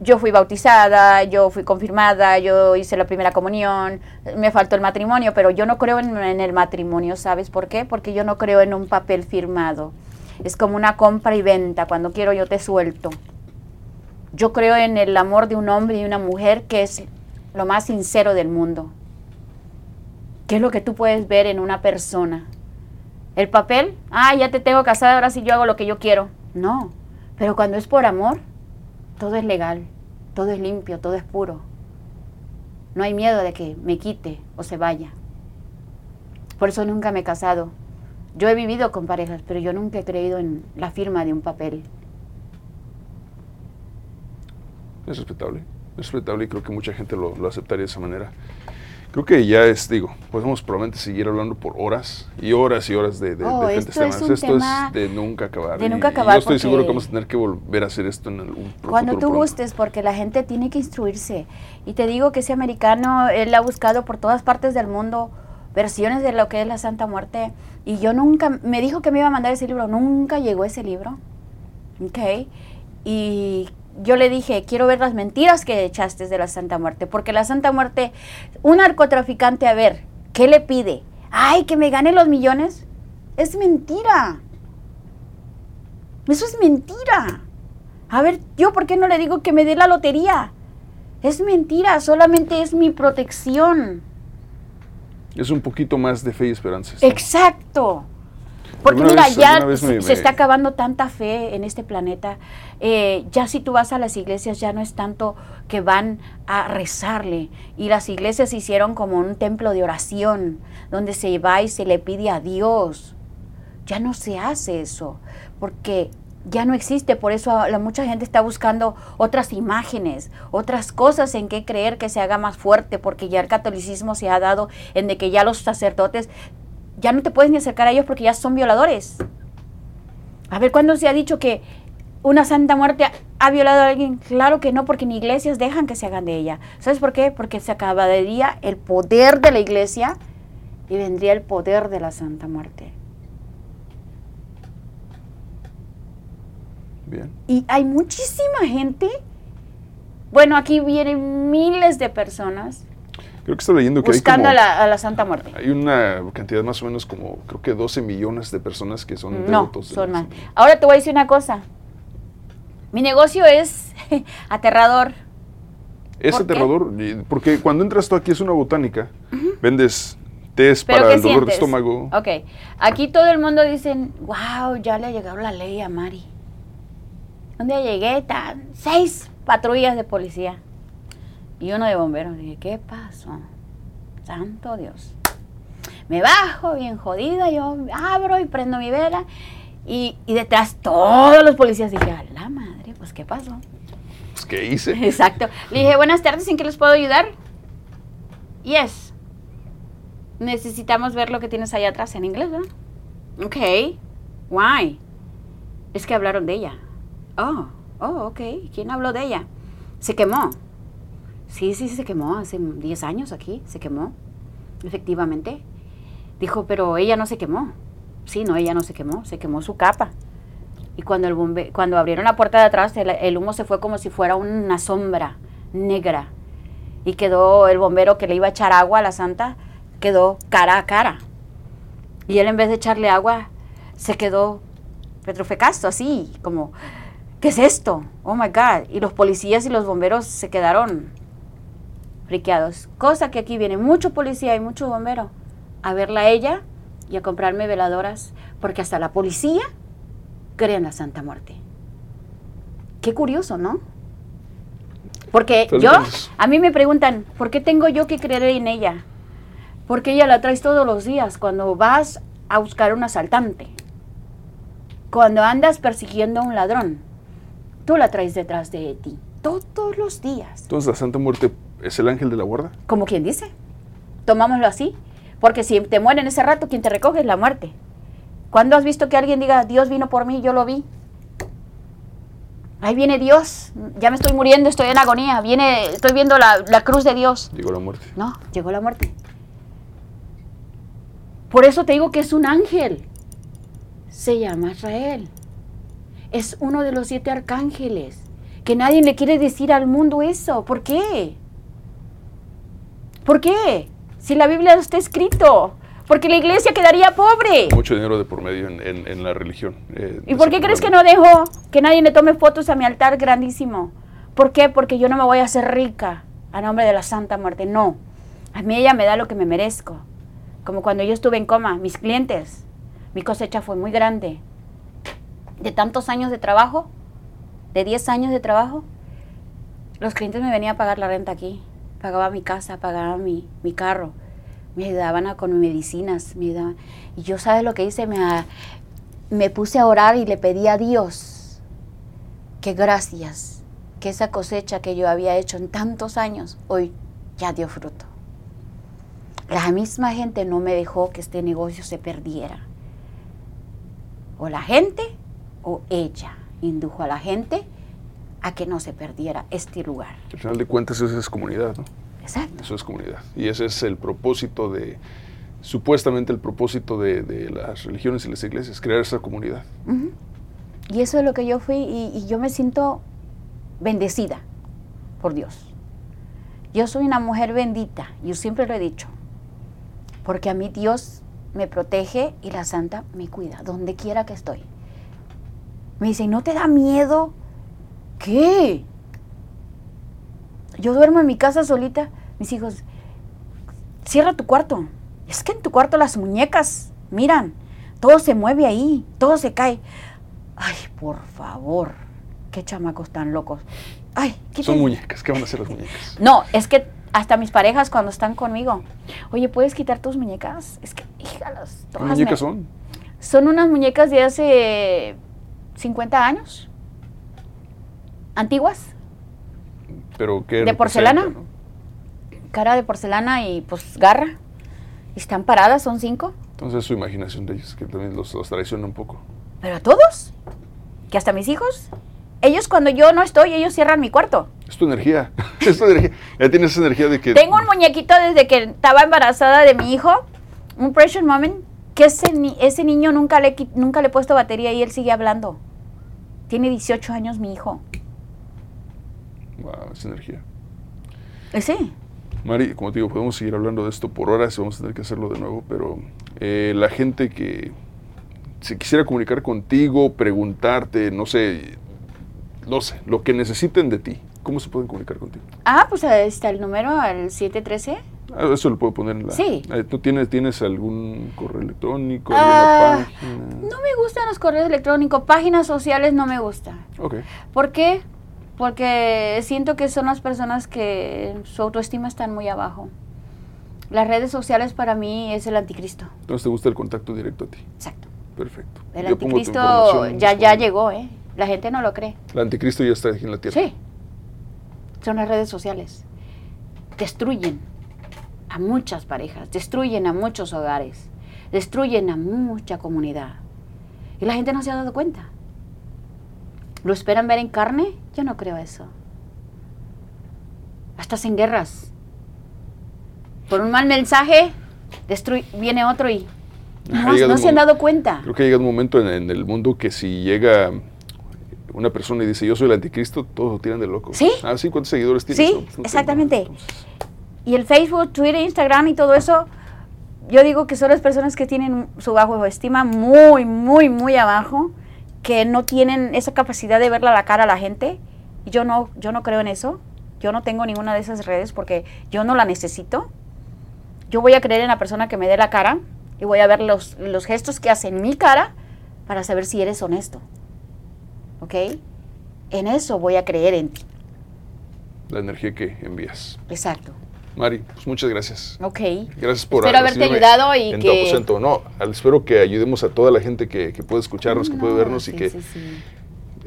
Speaker 4: yo fui bautizada, yo fui confirmada, yo hice la primera comunión, me faltó el matrimonio, pero yo no creo en, el matrimonio, ¿sabes por qué? Porque yo no creo en un papel firmado. Es como una compra y venta, cuando quiero yo te suelto. Yo creo en el amor de un hombre y una mujer que es lo más sincero del mundo. ¿Qué es lo que tú puedes ver en una persona? El papel, ah, ya te tengo casada, ahora sí yo hago lo que yo quiero. No, pero cuando es por amor, todo es legal, todo es limpio, todo es puro. No hay miedo de que me quite o se vaya. Por eso nunca me he casado. Yo he vivido con parejas, pero yo nunca he creído en la firma de un papel.
Speaker 5: Es respetable. Es respetable y creo que mucha gente lo, lo aceptaría de esa manera. Creo que ya es, digo, podemos probablemente seguir hablando por horas y horas y horas de, de,
Speaker 4: Oh,
Speaker 5: de diferentes
Speaker 4: esto es
Speaker 5: temas.
Speaker 4: un
Speaker 5: esto
Speaker 4: tema
Speaker 5: es de nunca acabar.
Speaker 4: de
Speaker 5: y-
Speaker 4: nunca
Speaker 5: y
Speaker 4: acabar
Speaker 5: yo estoy seguro que vamos a tener que volver a hacer esto en algún
Speaker 4: Cuando tú
Speaker 5: pronto.
Speaker 4: gustes, porque la gente tiene que instruirse. Y te digo que ese americano, él ha buscado por todas partes del mundo versiones de lo que es la Santa Muerte. Y yo nunca, me dijo que me iba a mandar ese libro, nunca llegó ese libro. ¿Ok? Y yo le dije, quiero ver las mentiras que echaste de la Santa Muerte. Porque la Santa Muerte, un narcotraficante, a ver, ¿qué le pide? Ay, que me gane los millones. Es mentira. Eso es mentira. A ver, yo por qué no le digo que me dé la lotería. Es mentira, solamente es mi protección.
Speaker 5: Es un poquito más de fe y esperanza.
Speaker 4: Exacto. Porque mira,
Speaker 5: vez-
Speaker 4: ya se,
Speaker 5: me-
Speaker 4: se
Speaker 5: me-
Speaker 4: está acabando tanta fe en este planeta. Eh, ya si tú vas a las iglesias, ya no es tanto que van a rezarle. Y las iglesias se hicieron como un templo de oración, donde se va y se le pide a Dios. Ya no se hace eso, porque ya no existe. Por eso la, mucha gente está buscando otras imágenes, otras cosas en que creer que se haga más fuerte, porque ya el catolicismo se ha dado en de que ya los sacerdotes ya no te puedes ni acercar a ellos porque ya son violadores. A ver, ¿cuándo se ha dicho que una santa muerte ha- ha violado a alguien? Claro que no, porque en iglesias dejan que se hagan de ella. ¿Sabes por qué? Porque se acabaría el poder de la iglesia y vendría el poder de la santa muerte.
Speaker 5: Bien.
Speaker 4: Y hay muchísima gente. Bueno, aquí vienen miles de personas
Speaker 5: Creo que estoy leyendo que
Speaker 4: buscando
Speaker 5: hay
Speaker 4: a, la, a la Santa Muerte.
Speaker 5: hay una cantidad más o menos como, creo que 12 millones de personas que son
Speaker 4: No,
Speaker 5: devotos. de
Speaker 4: son más. Ahora te voy a decir una cosa. Mi negocio es aterrador.
Speaker 5: Es aterrador, porque cuando entras tú aquí es una botánica, vendes tés
Speaker 4: ¿Pero
Speaker 5: para el dolor de estómago.
Speaker 4: Ok, aquí todo el mundo dicen, wow, ya le ha llegado la ley a Mari. Un día llegué, tan seis patrullas de policía y uno de bomberos. Dije, ¿qué pasó? Santo Dios. Me bajo bien jodida, yo abro y prendo mi vela y, y detrás todos los policías. Dije, a la madre, pues ¿qué pasó?
Speaker 5: Pues, ¿Qué hice?
Speaker 4: Exacto. Le dije, buenas tardes, ¿en qué les puedo ayudar? Yes. Necesitamos ver lo que tienes allá atrás en inglés, ¿verdad? Ok. Why? Es que hablaron de ella. Oh, oh, ok. ¿Quién habló de ella? Se quemó. Sí, sí, se quemó hace 10 años aquí. Se quemó. Efectivamente. Dijo, pero ella no se quemó. Sí, no, ella no se quemó. Se quemó su capa. Y cuando, el bombe cuando abrieron la puerta de atrás, el, humo se fue como si fuera una sombra negra. Y quedó el bombero que le iba a echar agua a la santa, quedó cara a cara. Y él en vez de echarle agua, se quedó petrofecasto, así, como, ¿qué es esto? Oh my God. Y los policías y los bomberos se quedaron friqueados. Cosa que aquí viene mucho policía y mucho bombero a verla a ella y a comprarme veladoras, porque hasta la policía cree en la Santa Muerte. Qué curioso, ¿no? Porque yo, a mí me preguntan, ¿por qué tengo yo que creer en ella? Porque ella la traes todos los días cuando vas a buscar un asaltante. Cuando andas persiguiendo a un ladrón, tú la traes detrás de ti todos los días.
Speaker 5: Entonces la Santa Muerte es el ángel de la guarda.
Speaker 4: Como quien dice. Tomámoslo así. Porque si te mueren ese rato, quien te recoge es la muerte. ¿Cuándo has visto que alguien diga, Dios vino por mí, yo lo vi? Ahí viene Dios, ya me estoy muriendo, estoy en agonía, viene, estoy viendo la, la cruz de Dios.
Speaker 5: Llegó la muerte.
Speaker 4: No, llegó la muerte. Por eso te digo que es un ángel. Se llama Israel. Es uno de los siete arcángeles. Que nadie le quiere decir al mundo eso. ¿Por qué? ¿Por qué? Si la Biblia está escrito. Porque la iglesia quedaría pobre.
Speaker 5: Mucho dinero de por medio en, en- en la religión. eh,
Speaker 4: ¿Y por qué crees que no dejo que nadie le tome fotos a mi altar grandísimo? ¿Por qué? Porque yo no me voy a hacer rica a nombre de la Santa Muerte. No. A mí ella me da lo que me merezco. Como cuando yo estuve en coma, mis clientes, mi cosecha fue muy grande. De tantos años de trabajo, de 10 años de trabajo, los clientes me venían a pagar la renta aquí. Pagaba mi casa, pagaba mi, mi carro. Me ayudaban a- con medicinas. Me ayudaban. Y yo, ¿sabes lo que hice? Me, me puse a orar y le pedí a Dios que gracias, que esa cosecha que yo había hecho en tantos años, hoy ya dio fruto. La misma gente no me dejó que este negocio se perdiera. O la gente o ella indujo a la gente a que no se perdiera este lugar.
Speaker 5: Al final de cuentas eso es comunidad, ¿no?
Speaker 4: Exacto.
Speaker 5: Eso es comunidad. Y ese es el propósito de, supuestamente el propósito de, de las religiones y las iglesias, crear esa comunidad.
Speaker 4: Ujú. Y eso es lo que yo fui y, y yo me siento bendecida por Dios. Yo soy una mujer bendita, yo siempre lo he dicho, porque a mí Dios me protege y la Santa me cuida, donde quiera que estoy. Me dice, ¿no te da miedo? ¿Qué? Yo duermo en mi casa solita, mis hijos, cierra tu cuarto. Es que en tu cuarto las muñecas, miran, todo se mueve ahí, todo se cae. Ay, por favor, qué chamacos tan locos. Ay, quítate.
Speaker 5: Son muñecas, ¿qué van a hacer las muñecas?
Speaker 4: No, es que hasta mis parejas cuando están conmigo, oye, ¿puedes quitar tus muñecas? Es que, híjalas,
Speaker 5: ¿Qué muñecas
Speaker 4: me-
Speaker 5: son?
Speaker 4: Son unas muñecas de hace 50 años. Antiguas,
Speaker 5: Pero ¿qué
Speaker 4: ¿De porcelana?
Speaker 5: no?
Speaker 4: cara de porcelana y pues garra. Y están paradas, son cinco.
Speaker 5: Entonces su imaginación de ellos, que también los, los traiciona un poco.
Speaker 4: Pero a todos, que hasta mis hijos, ellos cuando yo no estoy, ellos cierran mi cuarto.
Speaker 5: Es tu energía, es tu energía. Ya tienes esa energía de que...
Speaker 4: Tengo un muñequito desde que estaba embarazada de mi hijo, un Precious Moment, que ese, ni- ese niño nunca le, nunca le he puesto batería y él sigue hablando. Tiene 18 años mi hijo.
Speaker 5: Wow, esa energía.
Speaker 4: Eh, Sí.
Speaker 5: Mari, como te digo, podemos seguir hablando de esto por horas y vamos a tener que hacerlo de nuevo, pero eh, la gente que se quisiera comunicar contigo, preguntarte, no sé, no sé, lo que necesiten de ti, ¿cómo se pueden comunicar contigo?
Speaker 4: Ah, pues ahí está el número, al 713.
Speaker 5: Ah, eso lo puedo poner en la...
Speaker 4: Sí.
Speaker 5: Eh, ¿Tú tienes, tienes algún correo electrónico,
Speaker 4: Ah,
Speaker 5: alguna página?
Speaker 4: No me gustan los correos electrónicos, páginas sociales no me gusta.
Speaker 5: Ok.
Speaker 4: ¿Por qué? Porque siento que son las personas que su autoestima está muy abajo. Las redes sociales para mí es el anticristo.
Speaker 5: Entonces te gusta el contacto directo a ti.
Speaker 4: Exacto.
Speaker 5: Perfecto.
Speaker 4: El
Speaker 5: Yo
Speaker 4: anticristo ya, ya llegó, ¿eh? La gente no lo cree.
Speaker 5: El anticristo ya está aquí en la tierra.
Speaker 4: Sí. Son las redes sociales. Destruyen a muchas parejas, destruyen a muchos hogares, destruyen a mucha comunidad. Y la gente no se ha dado cuenta. ¿Lo esperan ver en carne? Yo no creo eso. Hasta en guerras. Por un mal mensaje, viene otro y no, se han dado cuenta.
Speaker 5: Creo que llega un momento en, en el mundo que si llega una persona y dice yo soy el anticristo, todos lo tiran de loco.
Speaker 4: ¿Sí?
Speaker 5: Ah, sí, ¿cuántos seguidores tienes?
Speaker 4: Sí,
Speaker 5: No, no tengo.
Speaker 4: exactamente. Y el Facebook, Twitter, Instagram y todo eso, yo digo que son las personas que tienen su bajo estima muy, muy, muy abajo, que no tienen esa capacidad de verle a la cara a la gente. Yo no, yo no creo en eso. Yo no tengo ninguna de esas redes porque yo no la necesito. Yo voy a creer en la persona que me dé la cara y voy a ver los, los gestos que hace en mi cara para saber si eres honesto. ¿Ok? En eso voy a creer en ti.
Speaker 5: la energía que envías.
Speaker 4: Exacto.
Speaker 5: Mari, pues muchas gracias.
Speaker 4: Ok.
Speaker 5: Gracias por
Speaker 4: Espero haberte ayudado y
Speaker 5: en
Speaker 4: que-
Speaker 5: tu aposento. No, espero que ayudemos a toda la gente que, que puede escucharnos, que puede
Speaker 4: No,
Speaker 5: vernos y que
Speaker 4: sí, sí.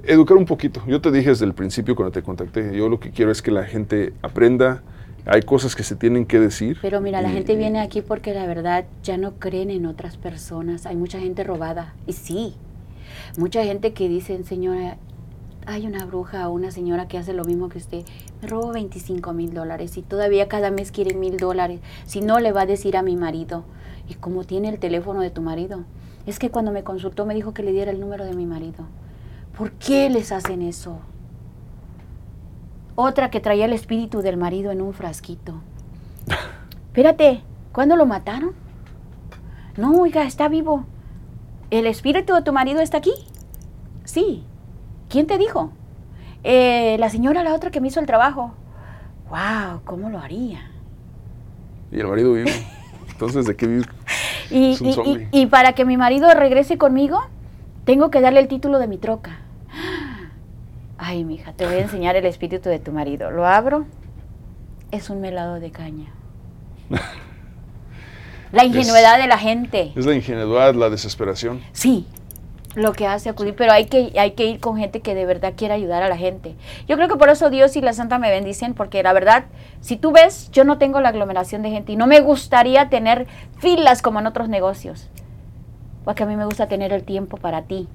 Speaker 5: educar un poquito. Yo te dije desde el principio cuando te contacté, yo lo que quiero es que la gente aprenda. Hay cosas que se tienen que decir.
Speaker 4: Pero mira, la
Speaker 5: y-
Speaker 4: gente viene aquí porque la verdad ya no creen en otras personas. Hay mucha gente robada. Y sí, mucha gente que dicen, señora, hay una bruja o una señora que hace lo mismo que usted. Me robo 25 mil dólares y todavía cada mes quiere mil dólares. Si no, le va a decir a mi marido. Y como tiene el teléfono de tu marido. Es que cuando me consultó me dijo que le diera el número de mi marido. ¿Por qué les hacen eso? Otra que traía el espíritu del marido en un frasquito. Espérate, ¿cuándo lo mataron? No, oiga, está vivo. ¿El espíritu de tu marido está aquí? Sí. ¿Quién te dijo? "Eh, la señora, la otra que me hizo el trabajo. ¡Wow! ¿Cómo lo haría?
Speaker 5: Y el marido vive. Entonces, ¿de qué vive?
Speaker 4: Y,
Speaker 5: Es un
Speaker 4: y- y-
Speaker 5: zombie.
Speaker 4: y para que mi marido regrese conmigo, tengo que darle el título de mi troca. Ay, mija, te voy a enseñar el espíritu de tu marido. Lo abro, es un melado de caña. La ingenuidad de la gente.
Speaker 5: Es la ingenuidad, la desesperación.
Speaker 4: Sí, lo que hace acudir, pero hay que, hay que ir con gente que de verdad quiera ayudar a la gente. Yo creo que por eso Dios y la Santa me bendicen, porque la verdad, si tú ves, yo no tengo la aglomeración de gente y no me gustaría tener filas como en otros negocios, porque a mí me gusta tener el tiempo para ti,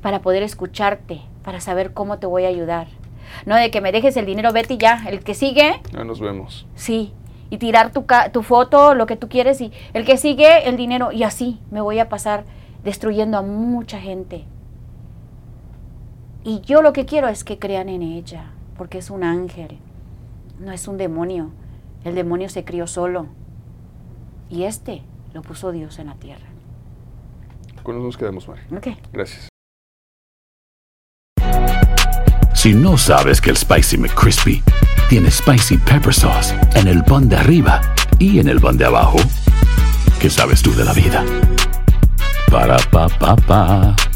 Speaker 4: para poder escucharte, para saber cómo te voy a ayudar. No de que me dejes el dinero, vete y ya, el que sigue,
Speaker 5: Ya nos vemos.
Speaker 4: Sí, y tirar tu foto, lo que tú quieres, y el que sigue, el dinero, y así me voy a pasar destruyendo a mucha gente. Y yo lo que quiero es que crean en ella, porque es un ángel, no es un demonio. El demonio se crió solo, y este lo puso Dios en la tierra.
Speaker 5: Con eso nos quedamos, Mari.
Speaker 4: Ok.
Speaker 5: Gracias.
Speaker 6: Si no sabes que el Spicy McCrispy tiene Spicy Pepper Sauce en el pan de arriba y en el pan de abajo, ¿qué sabes tú de la vida? Ba-da-ba-ba-ba.